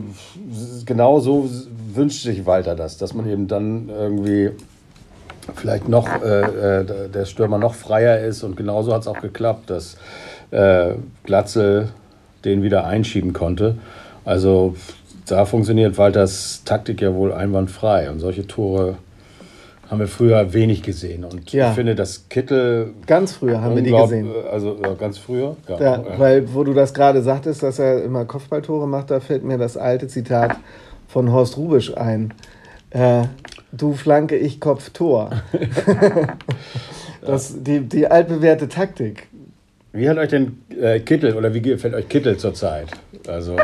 genau so wünscht sich Walter das, dass man eben dann irgendwie vielleicht noch äh, äh, der Stürmer noch freier ist und genauso hat es auch geklappt, dass äh, Glatzel den wieder einschieben konnte. Also da funktioniert Walters Taktik ja wohl einwandfrei und solche Tore haben wir früher wenig gesehen. Und ja. ich finde, dass Kittel. Ganz früher haben wir die gesehen. Also ja, ganz früher. Ja. ja. Weil, wo du das gerade sagtest, dass er immer Kopfballtore macht, da fällt mir das alte Zitat von Horst Rubisch ein. Äh, du Flanke, ich Kopf, Tor. das, die, die altbewährte Taktik. Wie hat euch denn äh, Kittel oder wie gefällt euch Kittel zurzeit? Also.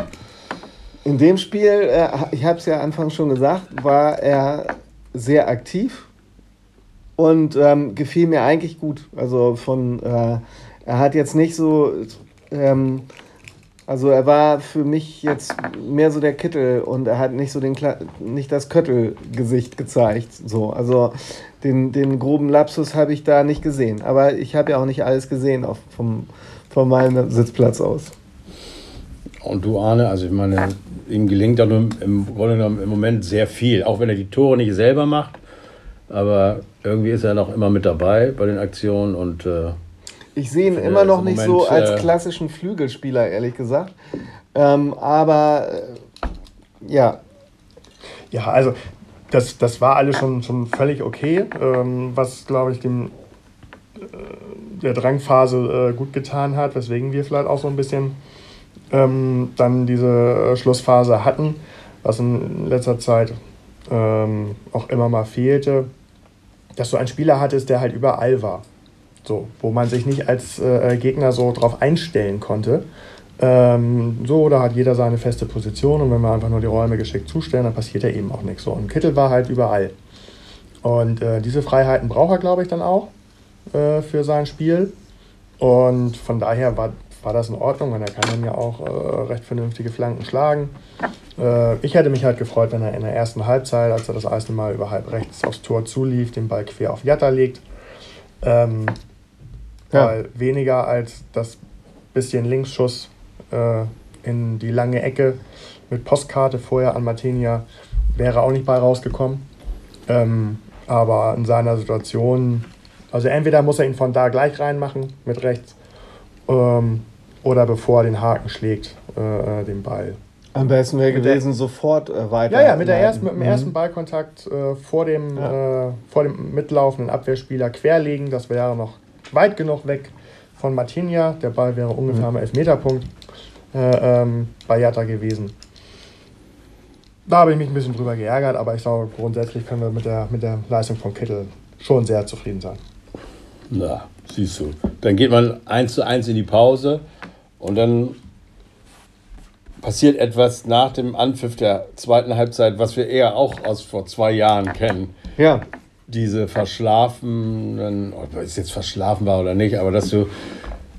In dem Spiel, äh, ich habe es ja anfangs schon gesagt, war er sehr aktiv und ähm, gefiel mir eigentlich gut. Also von, äh, er hat jetzt nicht so, ähm, also er war für mich jetzt mehr so der Kittel und er hat nicht so den nicht das Köttelgesicht gezeigt. So, also den, den groben Lapsus habe ich da nicht gesehen. Aber ich habe ja auch nicht alles gesehen auf, vom, von meinem Sitzplatz aus. Und du, Arne, also ich meine, ihm gelingt ja im, im Grunde im Moment sehr viel, auch wenn er die Tore nicht selber macht aber irgendwie ist er noch immer mit dabei bei den Aktionen und äh, ich sehe ihn immer noch nicht Moment, so als äh, klassischen Flügelspieler, ehrlich gesagt. Ähm, aber äh, ja. Ja, also das, das war alles schon, schon völlig okay, ähm, was glaube ich dem äh, der Drangphase äh, gut getan hat, weswegen wir vielleicht auch so ein bisschen ähm, dann diese äh, Schlussphase hatten, was in letzter Zeit ähm, auch immer mal fehlte dass du einen Spieler hattest, der halt überall war. So, wo man sich nicht als äh, Gegner so drauf einstellen konnte. Ähm, so, da hat jeder seine feste Position und wenn wir einfach nur die Räume geschickt zustellen, dann passiert ja eben auch nichts. So, und Kittel war halt überall. Und äh, diese Freiheiten braucht er, glaube ich, dann auch äh, für sein Spiel. Und von daher war war das in Ordnung und er kann dann ja auch äh, recht vernünftige Flanken schlagen. Äh, ich hätte mich halt gefreut, wenn er in der ersten Halbzeit, als er das erste Mal über halb rechts aufs Tor zulief, den Ball quer auf Jatta legt. Ähm, ja. Weil weniger als das bisschen Linksschuss äh, in die lange Ecke mit Postkarte vorher an Martinia wäre auch nicht bei rausgekommen. Ähm, aber in seiner Situation, also entweder muss er ihn von da gleich reinmachen mit rechts ähm, oder bevor er den Haken schlägt, äh, den Ball. Am besten wäre gewesen, der, sofort äh, weiter. Ja, ja, mit, der ersten, mit dem mhm. ersten Ballkontakt äh, vor, dem, ja. äh, vor dem mitlaufenden Abwehrspieler querlegen. Das wäre noch weit genug weg von Martinia. Der Ball wäre ungefähr mhm. am Elfmeterpunkt äh, ähm, bei Jatta gewesen. Da habe ich mich ein bisschen drüber geärgert, aber ich sage, grundsätzlich können wir mit der, mit der Leistung von Kittel schon sehr zufrieden sein. Na, siehst du. Dann geht man eins zu eins in die Pause. Und dann passiert etwas nach dem Anpfiff der zweiten Halbzeit, was wir eher auch aus vor zwei Jahren kennen. Ja. Diese verschlafenen, ob es jetzt verschlafen war oder nicht, aber dass du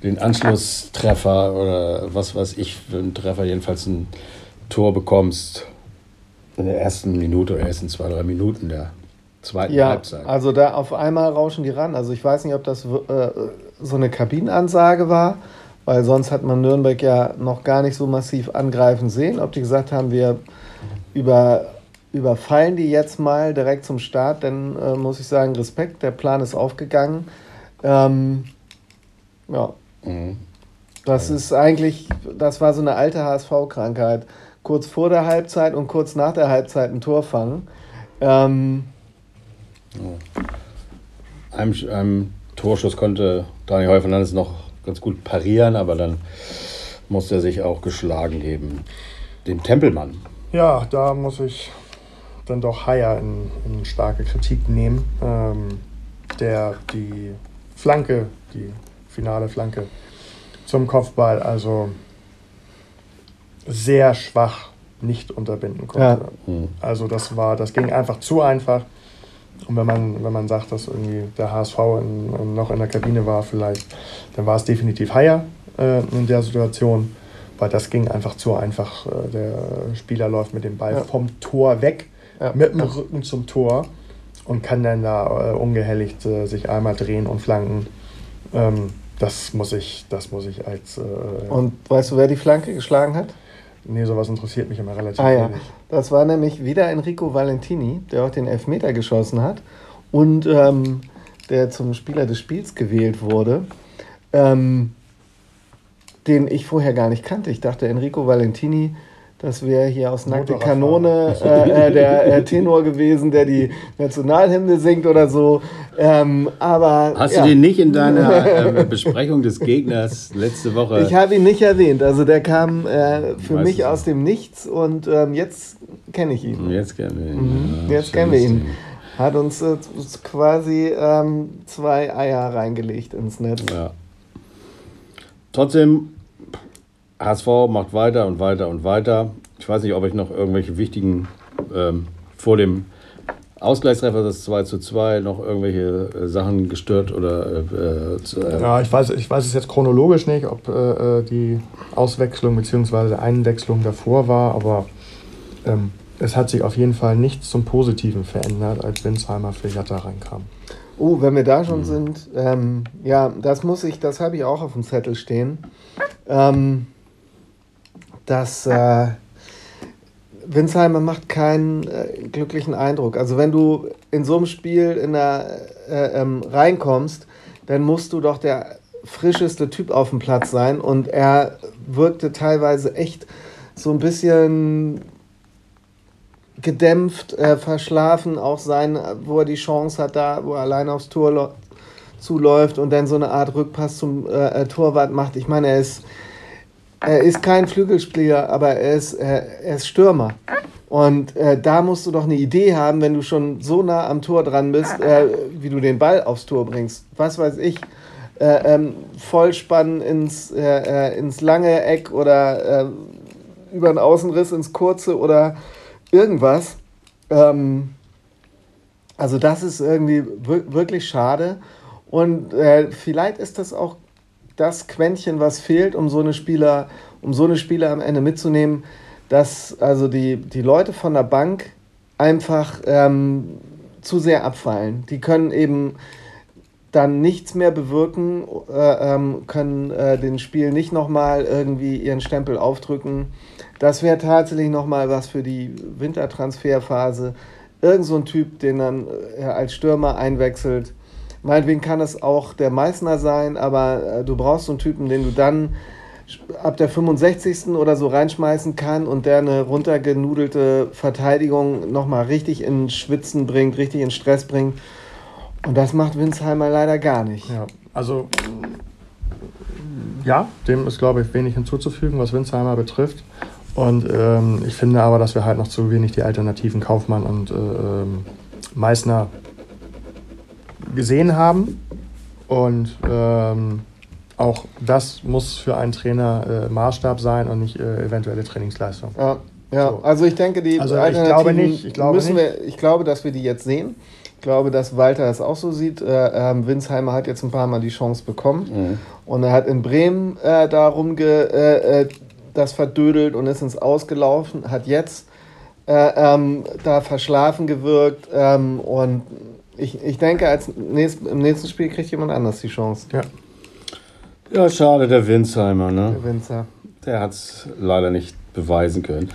den Anschlusstreffer oder was weiß ich für einen Treffer, jedenfalls ein Tor bekommst in der ersten Minute oder ersten zwei, drei Minuten der zweiten ja, Halbzeit. Also da auf einmal rauschen die ran. Also ich weiß nicht, ob das äh, so eine Kabinenansage war weil sonst hat man Nürnberg ja noch gar nicht so massiv angreifen sehen. Ob die gesagt haben, wir über, überfallen die jetzt mal direkt zum Start, dann äh, muss ich sagen, Respekt, der Plan ist aufgegangen. Ähm, ja. Mhm. Das ist eigentlich, das war so eine alte HSV-Krankheit. Kurz vor der Halbzeit und kurz nach der Halbzeit ein Tor fangen. Ähm, einem, einem Torschuss konnte Daniel Häufer-Landes noch ganz gut parieren, aber dann musste er sich auch geschlagen geben. Den Tempelmann. Ja, da muss ich dann doch Haier in, in starke Kritik nehmen, ähm, der die Flanke, die finale Flanke zum Kopfball. Also sehr schwach nicht unterbinden konnte. Ja. Also das war, das ging einfach zu einfach. Und wenn man, wenn man sagt, dass irgendwie der HSV in, in, noch in der Kabine war, vielleicht, dann war es definitiv Haier äh, in der Situation, weil das ging einfach zu einfach. Äh, der Spieler läuft mit dem Ball ja. vom Tor weg, ja. mit dem Rücken zum Tor und kann dann da äh, ungehelligt äh, sich einmal drehen und flanken. Ähm, das muss ich, das muss ich als. Äh, und weißt du, wer die Flanke geschlagen hat? Nee, sowas interessiert mich immer relativ ah, ja. Das war nämlich wieder Enrico Valentini, der auch den Elfmeter geschossen hat und ähm, der zum Spieler des Spiels gewählt wurde, ähm, den ich vorher gar nicht kannte. Ich dachte, Enrico Valentini das wäre hier aus Nackte Kanone äh, äh, der äh, Tenor gewesen, der die Nationalhymne singt oder so. Ähm, aber, Hast ja. du den nicht in deiner äh, Besprechung des Gegners letzte Woche? Ich habe ihn nicht erwähnt. Also der kam äh, für mich aus dem Nichts und ähm, jetzt kenne ich ihn. Jetzt kennen wir ihn. Mhm. Ja, jetzt kennen wir ihn. Hat uns äh, quasi ähm, zwei Eier reingelegt ins Netz. Ja. Trotzdem HSV macht weiter und weiter und weiter. Ich weiß nicht, ob ich noch irgendwelche wichtigen ähm, vor dem Ausgleichstreffer, das 2 zu 2, noch irgendwelche äh, Sachen gestört oder. Äh, äh, ja, ich weiß, ich weiß es jetzt chronologisch nicht, ob äh, äh die Auswechslung bzw. Einwechslung davor war, aber ähm, es hat sich auf jeden Fall nichts zum Positiven verändert, als Winsheimer für Jatta reinkam. Oh, wenn wir da schon mhm. sind, ähm, ja, das muss ich, das habe ich auch auf dem Zettel stehen. Ähm, dass äh, Winsheimer macht keinen äh, glücklichen Eindruck. Also wenn du in so einem Spiel in der, äh, ähm, reinkommst, dann musst du doch der frischeste Typ auf dem Platz sein. Und er wirkte teilweise echt so ein bisschen gedämpft, äh, verschlafen, auch sein, wo er die Chance hat, da, wo er allein aufs Tor zuläuft und dann so eine Art Rückpass zum äh, äh, Torwart macht. Ich meine, er ist er ist kein Flügelspieler, aber er ist, er, er ist Stürmer. Und äh, da musst du doch eine Idee haben, wenn du schon so nah am Tor dran bist, äh, wie du den Ball aufs Tor bringst. Was weiß ich. Äh, ähm, Vollspann ins, äh, äh, ins lange Eck oder äh, über den Außenriss ins kurze oder irgendwas. Ähm, also das ist irgendwie wirklich schade. Und vielleicht ist das auch das Quäntchen, was fehlt, um so eine Spieler, um so eine Spieler am Ende mitzunehmen, dass also die, die Leute von der Bank einfach ähm, zu sehr abfallen. Die können eben dann nichts mehr bewirken, äh, ähm, können äh, den Spiel nicht nochmal irgendwie ihren Stempel aufdrücken. Das wäre tatsächlich nochmal was für die Wintertransferphase. Irgend so ein Typ, den dann äh, als Stürmer einwechselt, Meinetwegen kann es auch der Meißner sein, aber äh, du brauchst so einen Typen, den du dann ab der 65. oder so reinschmeißen kann und der eine runtergenudelte Verteidigung nochmal richtig in Schwitzen bringt, richtig in Stress bringt. Und das macht Winsheimer leider gar nicht. Ja, also ja, dem ist, glaube ich, wenig hinzuzufügen, was Winsheimer betrifft. Und ähm, ich finde aber, dass wir halt noch zu wenig die Alternativen Kaufmann und äh, ähm, Meißner gesehen haben. Und ähm, auch das muss für einen Trainer äh, Maßstab sein und nicht äh, eventuelle Trainingsleistung. Ja, ja. So. also ich denke, die also ich glaube nicht. Ich glaube, müssen nicht. Wir, ich glaube, dass wir die jetzt sehen. Ich glaube, dass Walter das auch so sieht. Äh, ähm, Winsheimer hat jetzt ein paar Mal die Chance bekommen. Mhm. Und er hat in Bremen äh, darum ge, äh, äh, das verdödelt und ist ins Ausgelaufen, hat jetzt äh, ähm, da verschlafen gewirkt ähm, und ich, ich denke, als nächst, im nächsten Spiel kriegt jemand anders die Chance. Ja. Ja, schade, der Winsheimer, ne? Der Winzer. Der hat es leider nicht beweisen können.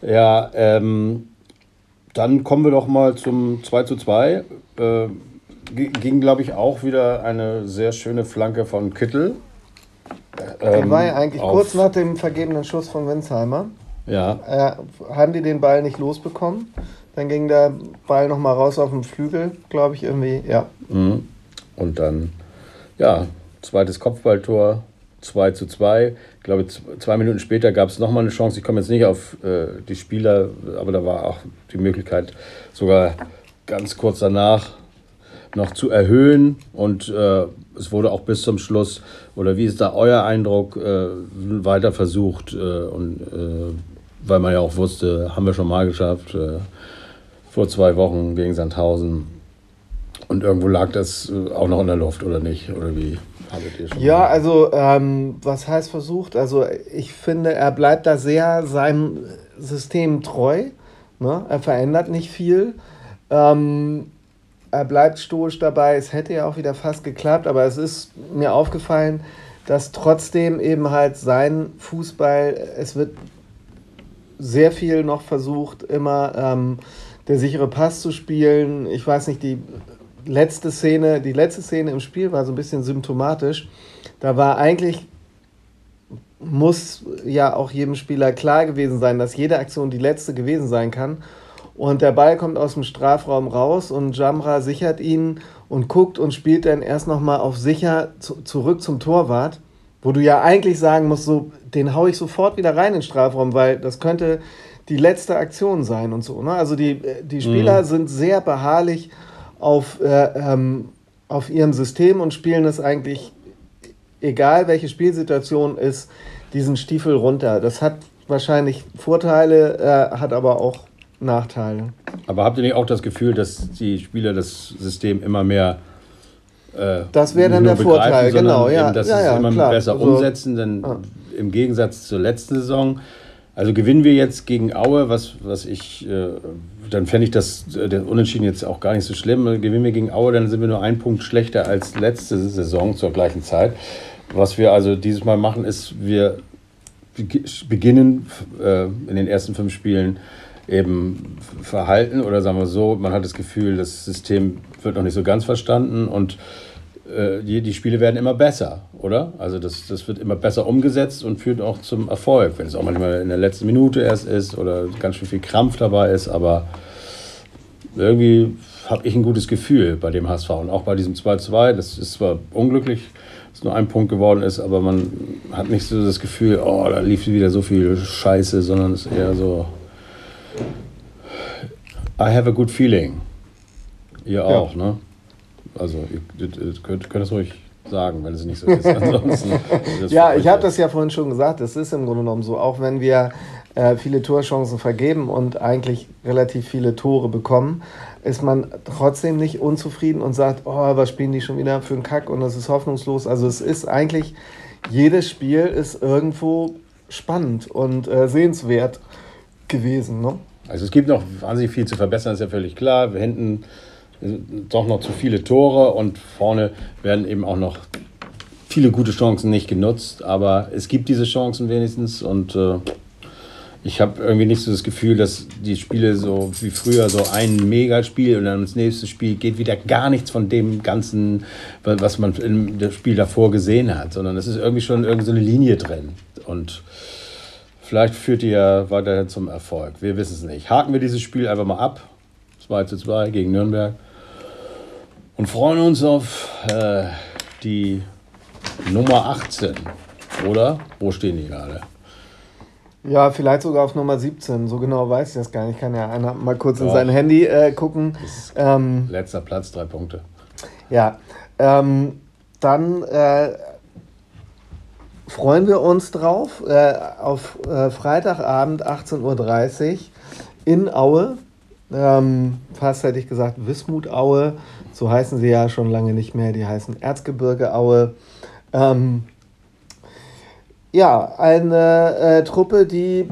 Ja, ähm, dann kommen wir doch mal zum 2 zu 2. Äh, ging, glaube ich, auch wieder eine sehr schöne Flanke von Kittel. Ähm, war ja eigentlich kurz nach dem vergebenen Schuss von Winsheimer. Ja. Äh, haben die den Ball nicht losbekommen? Dann ging der Ball nochmal raus auf den Flügel, glaube ich, irgendwie, ja. Mhm. Und dann, ja, zweites Kopfballtor, 2 zu 2. Ich glaube, zwei Minuten später gab es nochmal eine Chance. Ich komme jetzt nicht auf äh, die Spieler, aber da war auch die Möglichkeit, sogar ganz kurz danach noch zu erhöhen und äh, es wurde auch bis zum Schluss, oder wie ist da euer Eindruck, äh, weiter versucht äh, und äh, weil man ja auch wusste, haben wir schon mal geschafft, äh, vor zwei Wochen gegen Sandhausen und irgendwo lag das äh, auch noch in der Luft oder nicht, oder wie? Ja, also ähm, was heißt versucht? Also ich finde, er bleibt da sehr seinem System treu. Ne? Er verändert nicht viel. Ähm, er bleibt stoisch dabei. Es hätte ja auch wieder fast geklappt, aber es ist mir aufgefallen, dass trotzdem eben halt sein Fußball, es wird sehr viel noch versucht, immer ähm, der sichere Pass zu spielen. Ich weiß nicht, die letzte Szene, die letzte Szene im Spiel war so ein bisschen symptomatisch. Da war eigentlich, muss ja auch jedem Spieler klar gewesen sein, dass jede Aktion die letzte gewesen sein kann. Und der Ball kommt aus dem Strafraum raus und Jamra sichert ihn und guckt und spielt dann erst nochmal auf sicher zu, zurück zum Torwart, wo du ja eigentlich sagen musst, so, den hau ich sofort wieder rein in den Strafraum, weil das könnte die letzte Aktion sein und so. Ne? Also die, die Spieler mhm. sind sehr beharrlich auf, äh, ähm, auf ihrem System und spielen es eigentlich, egal welche Spielsituation ist, diesen Stiefel runter. Das hat wahrscheinlich Vorteile, äh, hat aber auch Nachteile. Aber habt ihr nicht auch das Gefühl, dass die Spieler das System immer mehr äh, das wäre dann der Vorteil, genau, ja. dass ja, ja, es immer klar. besser also, umsetzen, denn ah. im Gegensatz zur letzten Saison. Also gewinnen wir jetzt gegen Aue, was, was ich, äh, dann fände ich das äh, der Unentschieden jetzt auch gar nicht so schlimm. Gewinnen wir gegen Aue, dann sind wir nur ein Punkt schlechter als letzte Saison zur gleichen Zeit. Was wir also dieses Mal machen, ist, wir beginnen äh, in den ersten fünf Spielen eben verhalten oder sagen wir so, man hat das Gefühl, das System wird noch nicht so ganz verstanden und äh, die, die Spiele werden immer besser, oder? Also das, das wird immer besser umgesetzt und führt auch zum Erfolg, wenn es auch manchmal in der letzten Minute erst ist oder ganz schön viel Krampf dabei ist, aber irgendwie habe ich ein gutes Gefühl bei dem HSV und auch bei diesem 2-2. Das ist zwar unglücklich, dass es nur ein Punkt geworden ist, aber man hat nicht so das Gefühl, oh, da lief wieder so viel Scheiße, sondern es ist eher so, I have a good feeling. Ihr auch, ja. ne? Also, ihr, ihr könnt, könnt es ruhig sagen, wenn es nicht so ist. ja, ich habe das ja vorhin schon gesagt. Es ist im Grunde genommen so, auch wenn wir äh, viele Torchancen vergeben und eigentlich relativ viele Tore bekommen, ist man trotzdem nicht unzufrieden und sagt, oh, was spielen die schon wieder für einen Kack und das ist hoffnungslos. Also es ist eigentlich, jedes Spiel ist irgendwo spannend und äh, sehenswert gewesen. Ne? Also es gibt noch wahnsinnig viel zu verbessern, ist ja völlig klar. Wir hinten doch noch zu viele Tore und vorne werden eben auch noch viele gute Chancen nicht genutzt. Aber es gibt diese Chancen wenigstens und äh, ich habe irgendwie nicht so das Gefühl, dass die Spiele so wie früher so ein Megaspiel und dann das nächste Spiel geht wieder gar nichts von dem Ganzen, was man im Spiel davor gesehen hat, sondern es ist irgendwie schon irgendwie so eine Linie drin. Und Vielleicht führt ihr ja weiterhin zum Erfolg. Wir wissen es nicht. Haken wir dieses Spiel einfach mal ab. 2 zu 2 gegen Nürnberg. Und freuen uns auf äh, die Nummer 18. Oder? Wo stehen die gerade? Ja, vielleicht sogar auf Nummer 17. So genau weiß ich das gar nicht. Ich kann ja einer mal kurz Doch. in sein Handy äh, gucken. Ähm, letzter Platz, drei Punkte. Ja. Ähm, dann äh, freuen wir uns drauf äh, auf äh, Freitagabend 18.30 Uhr in Aue. Ähm, fast hätte ich gesagt Wismut-Aue. So heißen sie ja schon lange nicht mehr. Die heißen Erzgebirge-Aue. Ähm, ja, eine äh, Truppe, die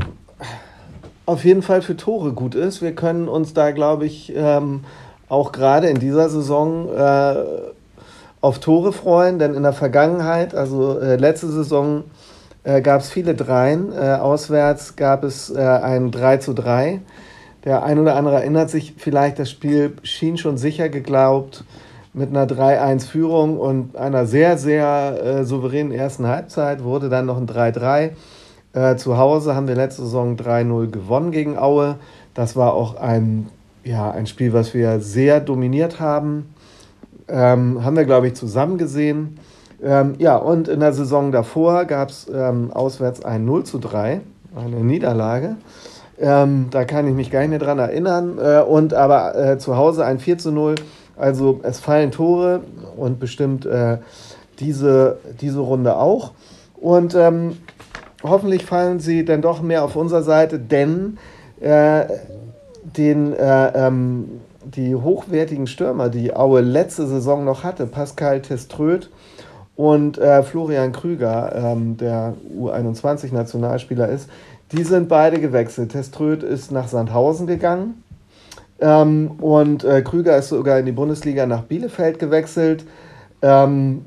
auf jeden Fall für Tore gut ist. Wir können uns da, glaube ich, ähm, auch gerade in dieser Saison äh, auf Tore freuen, denn in der Vergangenheit, also äh, letzte Saison, äh, gab es viele Dreien. Äh, auswärts gab es äh, ein 3 zu 3. Der ein oder andere erinnert sich vielleicht, das Spiel schien schon sicher geglaubt mit einer 3-1-Führung und einer sehr, sehr äh, souveränen ersten Halbzeit wurde dann noch ein 3-3. Äh, zu Hause haben wir letzte Saison 3-0 gewonnen gegen Aue. Das war auch ein, ja, ein Spiel, was wir sehr dominiert haben. Ähm, haben wir, glaube ich, zusammen gesehen. Ähm, ja, und in der Saison davor gab es ähm, auswärts ein 0 zu 3, eine Niederlage. Ähm, da kann ich mich gar nicht mehr dran erinnern. Äh, und aber äh, zu Hause ein 4 zu 0. Also es fallen Tore und bestimmt äh, diese, diese Runde auch. Und ähm, hoffentlich fallen sie dann doch mehr auf unserer Seite, denn äh, den, äh, ähm, die hochwertigen Stürmer, die Aue letzte Saison noch hatte, Pascal Teströd und äh, Florian Krüger, ähm, der U21-Nationalspieler ist, die sind beide gewechselt. Teströd ist nach Sandhausen gegangen ähm, und äh, Krüger ist sogar in die Bundesliga nach Bielefeld gewechselt. Ähm,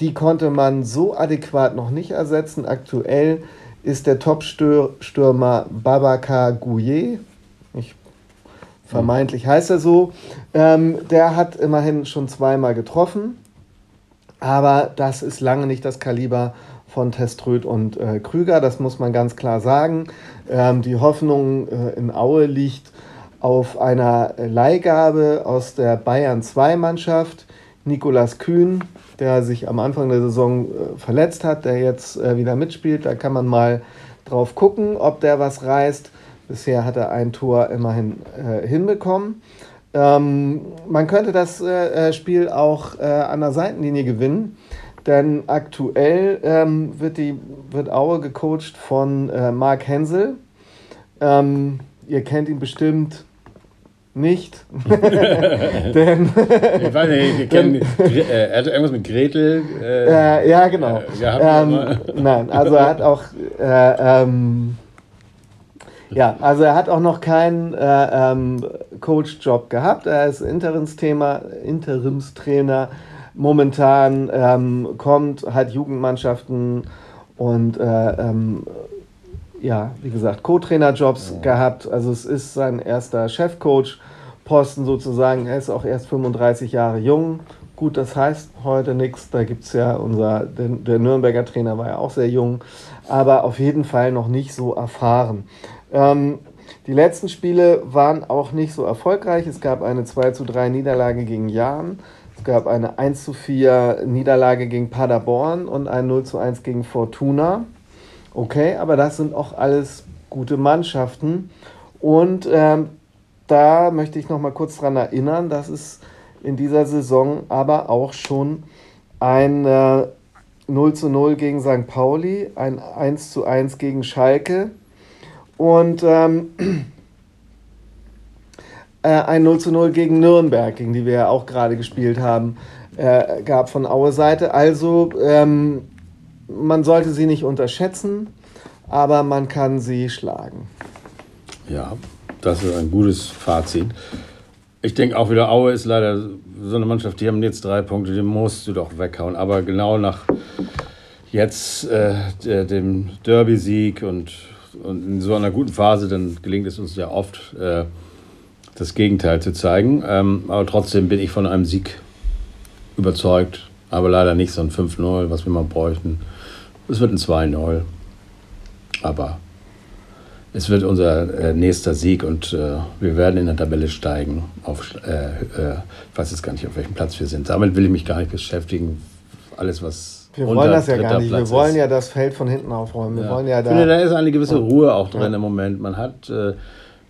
die konnte man so adäquat noch nicht ersetzen. Aktuell ist der Top-Stürmer Babaka Gouye. Ich, vermeintlich heißt er so. Ähm, der hat immerhin schon zweimal getroffen. Aber das ist lange nicht das Kaliber von Teströd und äh, Krüger, das muss man ganz klar sagen. Ähm, die Hoffnung äh, in Aue liegt auf einer Leihgabe aus der Bayern 2 Mannschaft. Nikolas Kühn, der sich am Anfang der Saison äh, verletzt hat, der jetzt äh, wieder mitspielt. Da kann man mal drauf gucken, ob der was reißt. Bisher hat er ein Tor immerhin äh, hinbekommen. Ähm, man könnte das äh, äh, Spiel auch äh, an der Seitenlinie gewinnen, denn aktuell ähm, wird, die, wird Aue gecoacht von äh, Marc Hensel. Ähm, ihr kennt ihn bestimmt nicht. denn, ich weiß nicht, wir kennen, äh, er hat irgendwas mit Gretel. Äh, ja, genau. Ähm, nein, also er hat auch ähm, ja, also er hat auch noch keinen äh, ähm, Coach-Job gehabt. Er ist Interimsthema, Interimstrainer. Momentan ähm, kommt, hat Jugendmannschaften und äh, ähm, ja, wie gesagt, Co-Trainer-Jobs ja. gehabt. Also es ist sein erster Chefcoach-Posten sozusagen. Er ist auch erst 35 Jahre jung. Gut, das heißt heute nichts. Da gibt es ja unser, der, der Nürnberger Trainer war ja auch sehr jung, aber auf jeden Fall noch nicht so erfahren. Ähm, die letzten Spiele waren auch nicht so erfolgreich. Es gab eine 2 zu 3 Niederlage gegen Jahn. Es gab eine 1 zu 4 Niederlage gegen Paderborn und ein 0 zu 1 gegen Fortuna. Okay, aber das sind auch alles gute Mannschaften. Und ähm, da möchte ich noch mal kurz daran erinnern, dass es in dieser Saison aber auch schon ein äh, 0 zu 0 gegen St. Pauli, ein 1 zu 1 gegen Schalke, und ähm, äh, ein 0 zu 0 gegen Nürnberg, gegen die wir ja auch gerade gespielt haben, äh, gab von Aue Seite. Also ähm, man sollte sie nicht unterschätzen, aber man kann sie schlagen. Ja, das ist ein gutes Fazit. Ich denke auch wieder, Aue ist leider so eine Mannschaft, die haben jetzt drei Punkte, die musst du doch weghauen. Aber genau nach jetzt äh, dem Derby-Sieg und und in so einer guten Phase, dann gelingt es uns ja oft, äh, das Gegenteil zu zeigen. Ähm, aber trotzdem bin ich von einem Sieg überzeugt. Aber leider nicht so ein 5-0, was wir mal bräuchten. Es wird ein 2-0. Aber es wird unser äh, nächster Sieg und äh, wir werden in der Tabelle steigen. Auf, äh, äh, ich weiß jetzt gar nicht, auf welchem Platz wir sind. Damit will ich mich gar nicht beschäftigen. Alles, was wir wollen das ja gar nicht. Platz wir wollen ist. ja das Feld von hinten aufräumen. Wir ja. wollen ja da. Ich finde, da ist eine gewisse Ruhe auch drin ja. im Moment. Man hat, äh,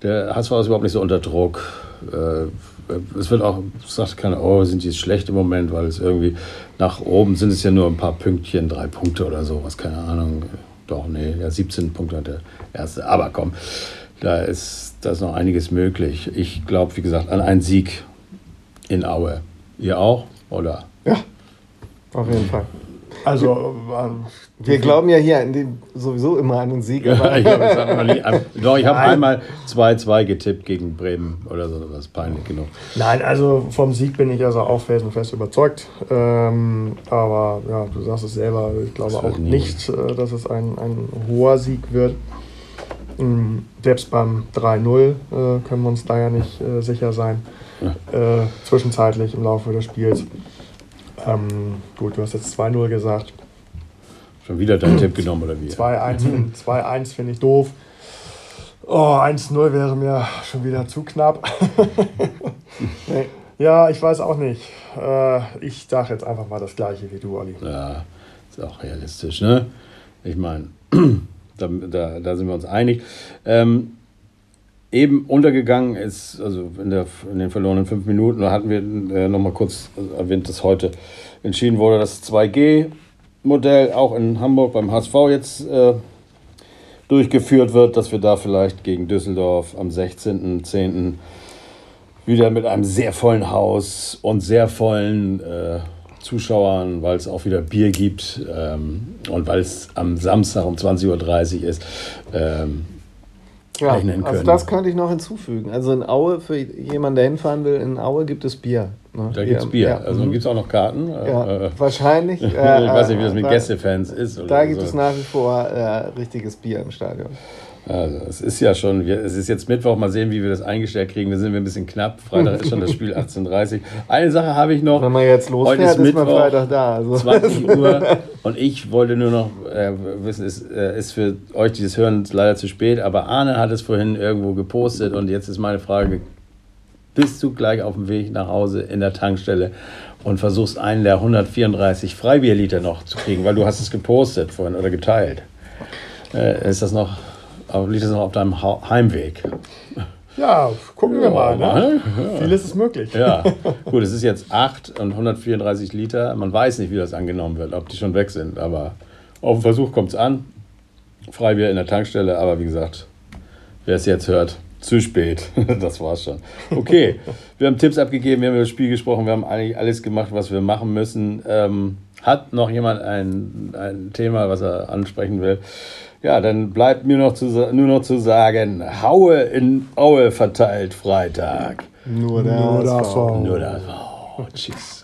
der HSV ist überhaupt nicht so unter Druck. Äh, es wird auch, sagt keiner, oh, sind die schlecht im Moment, weil es irgendwie nach oben sind es ja nur ein paar Pünktchen, drei Punkte oder so, was keine Ahnung. Doch, nee, ja, 17 Punkte hat der erste. Aber komm, da ist, da ist noch einiges möglich. Ich glaube, wie gesagt, an einen Sieg in Aue. Ihr auch, oder? Ja, auf jeden Fall. Also, wir glauben ja hier den, sowieso immer an den Sieg. Ja, ich habe doch, ich habe einmal 2-2 getippt gegen Bremen oder so, das ist peinlich genug. Nein, also vom Sieg bin ich also auch felsenfest überzeugt. Ähm, aber ja, du sagst es selber, ich glaube auch nicht, äh, dass es ein, ein hoher Sieg wird. Ähm, selbst beim 3-0 äh, können wir uns da ja nicht äh, sicher sein. Ja. Äh, zwischenzeitlich im Laufe des Spiels. Ähm, gut, du hast jetzt 2-0 gesagt. Schon wieder deinen Tipp genommen, oder wie? 2-1 find, finde ich doof. Oh, 1-0 wäre mir schon wieder zu knapp. nee. Ja, ich weiß auch nicht. Äh, ich sage jetzt einfach mal das Gleiche wie du, Olli. Ja, ist auch realistisch, ne? Ich meine, da, da, da, sind wir uns einig. Ähm, eben untergegangen ist, also in, der, in den verlorenen fünf Minuten, da hatten wir äh, nochmal kurz erwähnt, dass heute entschieden wurde, das 2G-Modell auch in Hamburg beim HSV jetzt äh, durchgeführt wird, dass wir da vielleicht gegen Düsseldorf am 16.10. wieder mit einem sehr vollen Haus und sehr vollen äh, Zuschauern, weil es auch wieder Bier gibt ähm, und weil es am Samstag um 20.30 Uhr ist, ähm, ja, rechnen können. Also das könnte ich noch hinzufügen. Also in Aue, für jemanden, der hinfahren will, in Aue gibt es Bier. Ne? Da gibt es Bier. Ja. Also mhm. gibt es auch noch Karten. Ja, äh, wahrscheinlich. ich weiß nicht, wie das mit äh, Gästefans ist. da gibt so. es nach wie vor äh, richtiges Bier im Stadion. Also, es ist ja schon, es ist jetzt Mittwoch, mal sehen, wie wir das eingestellt kriegen. Wir sind ein bisschen knapp. Freitag ist schon das Spiel 18.30 Eine Sache habe ich noch. Wenn man jetzt losfährt, Heute ist, Mittwoch, ist man Freitag da. Also. 20 Uhr. Und ich wollte nur noch äh, wissen, es ist, äh, ist für euch, die das hören, leider zu spät. Aber Arne hat es vorhin irgendwo gepostet. Und jetzt ist meine Frage, bist du gleich auf dem Weg nach Hause in der Tankstelle und versuchst einen der 134 Freibierliter noch zu kriegen, weil du hast es gepostet vorhin oder geteilt. Äh, ist das noch aber liegt es noch auf deinem Heimweg? Ja, gucken wir mal. Ne? Ja. Vieles ist möglich. Ja, gut, es ist jetzt 8 und 134 Liter. Man weiß nicht, wie das angenommen wird, ob die schon weg sind. Aber auf den Versuch kommt es an. Freibier in der Tankstelle. Aber wie gesagt, wer es jetzt hört, zu spät. das war's schon. Okay, wir haben Tipps abgegeben, wir haben über das Spiel gesprochen, wir haben eigentlich alles gemacht, was wir machen müssen. Ähm, hat noch jemand ein, ein Thema, was er ansprechen will? Ja, dann bleibt mir noch zu, nur noch zu sagen, Haue in Aue verteilt Freitag. Nur der Nur das Nur das. Oh, tschüss.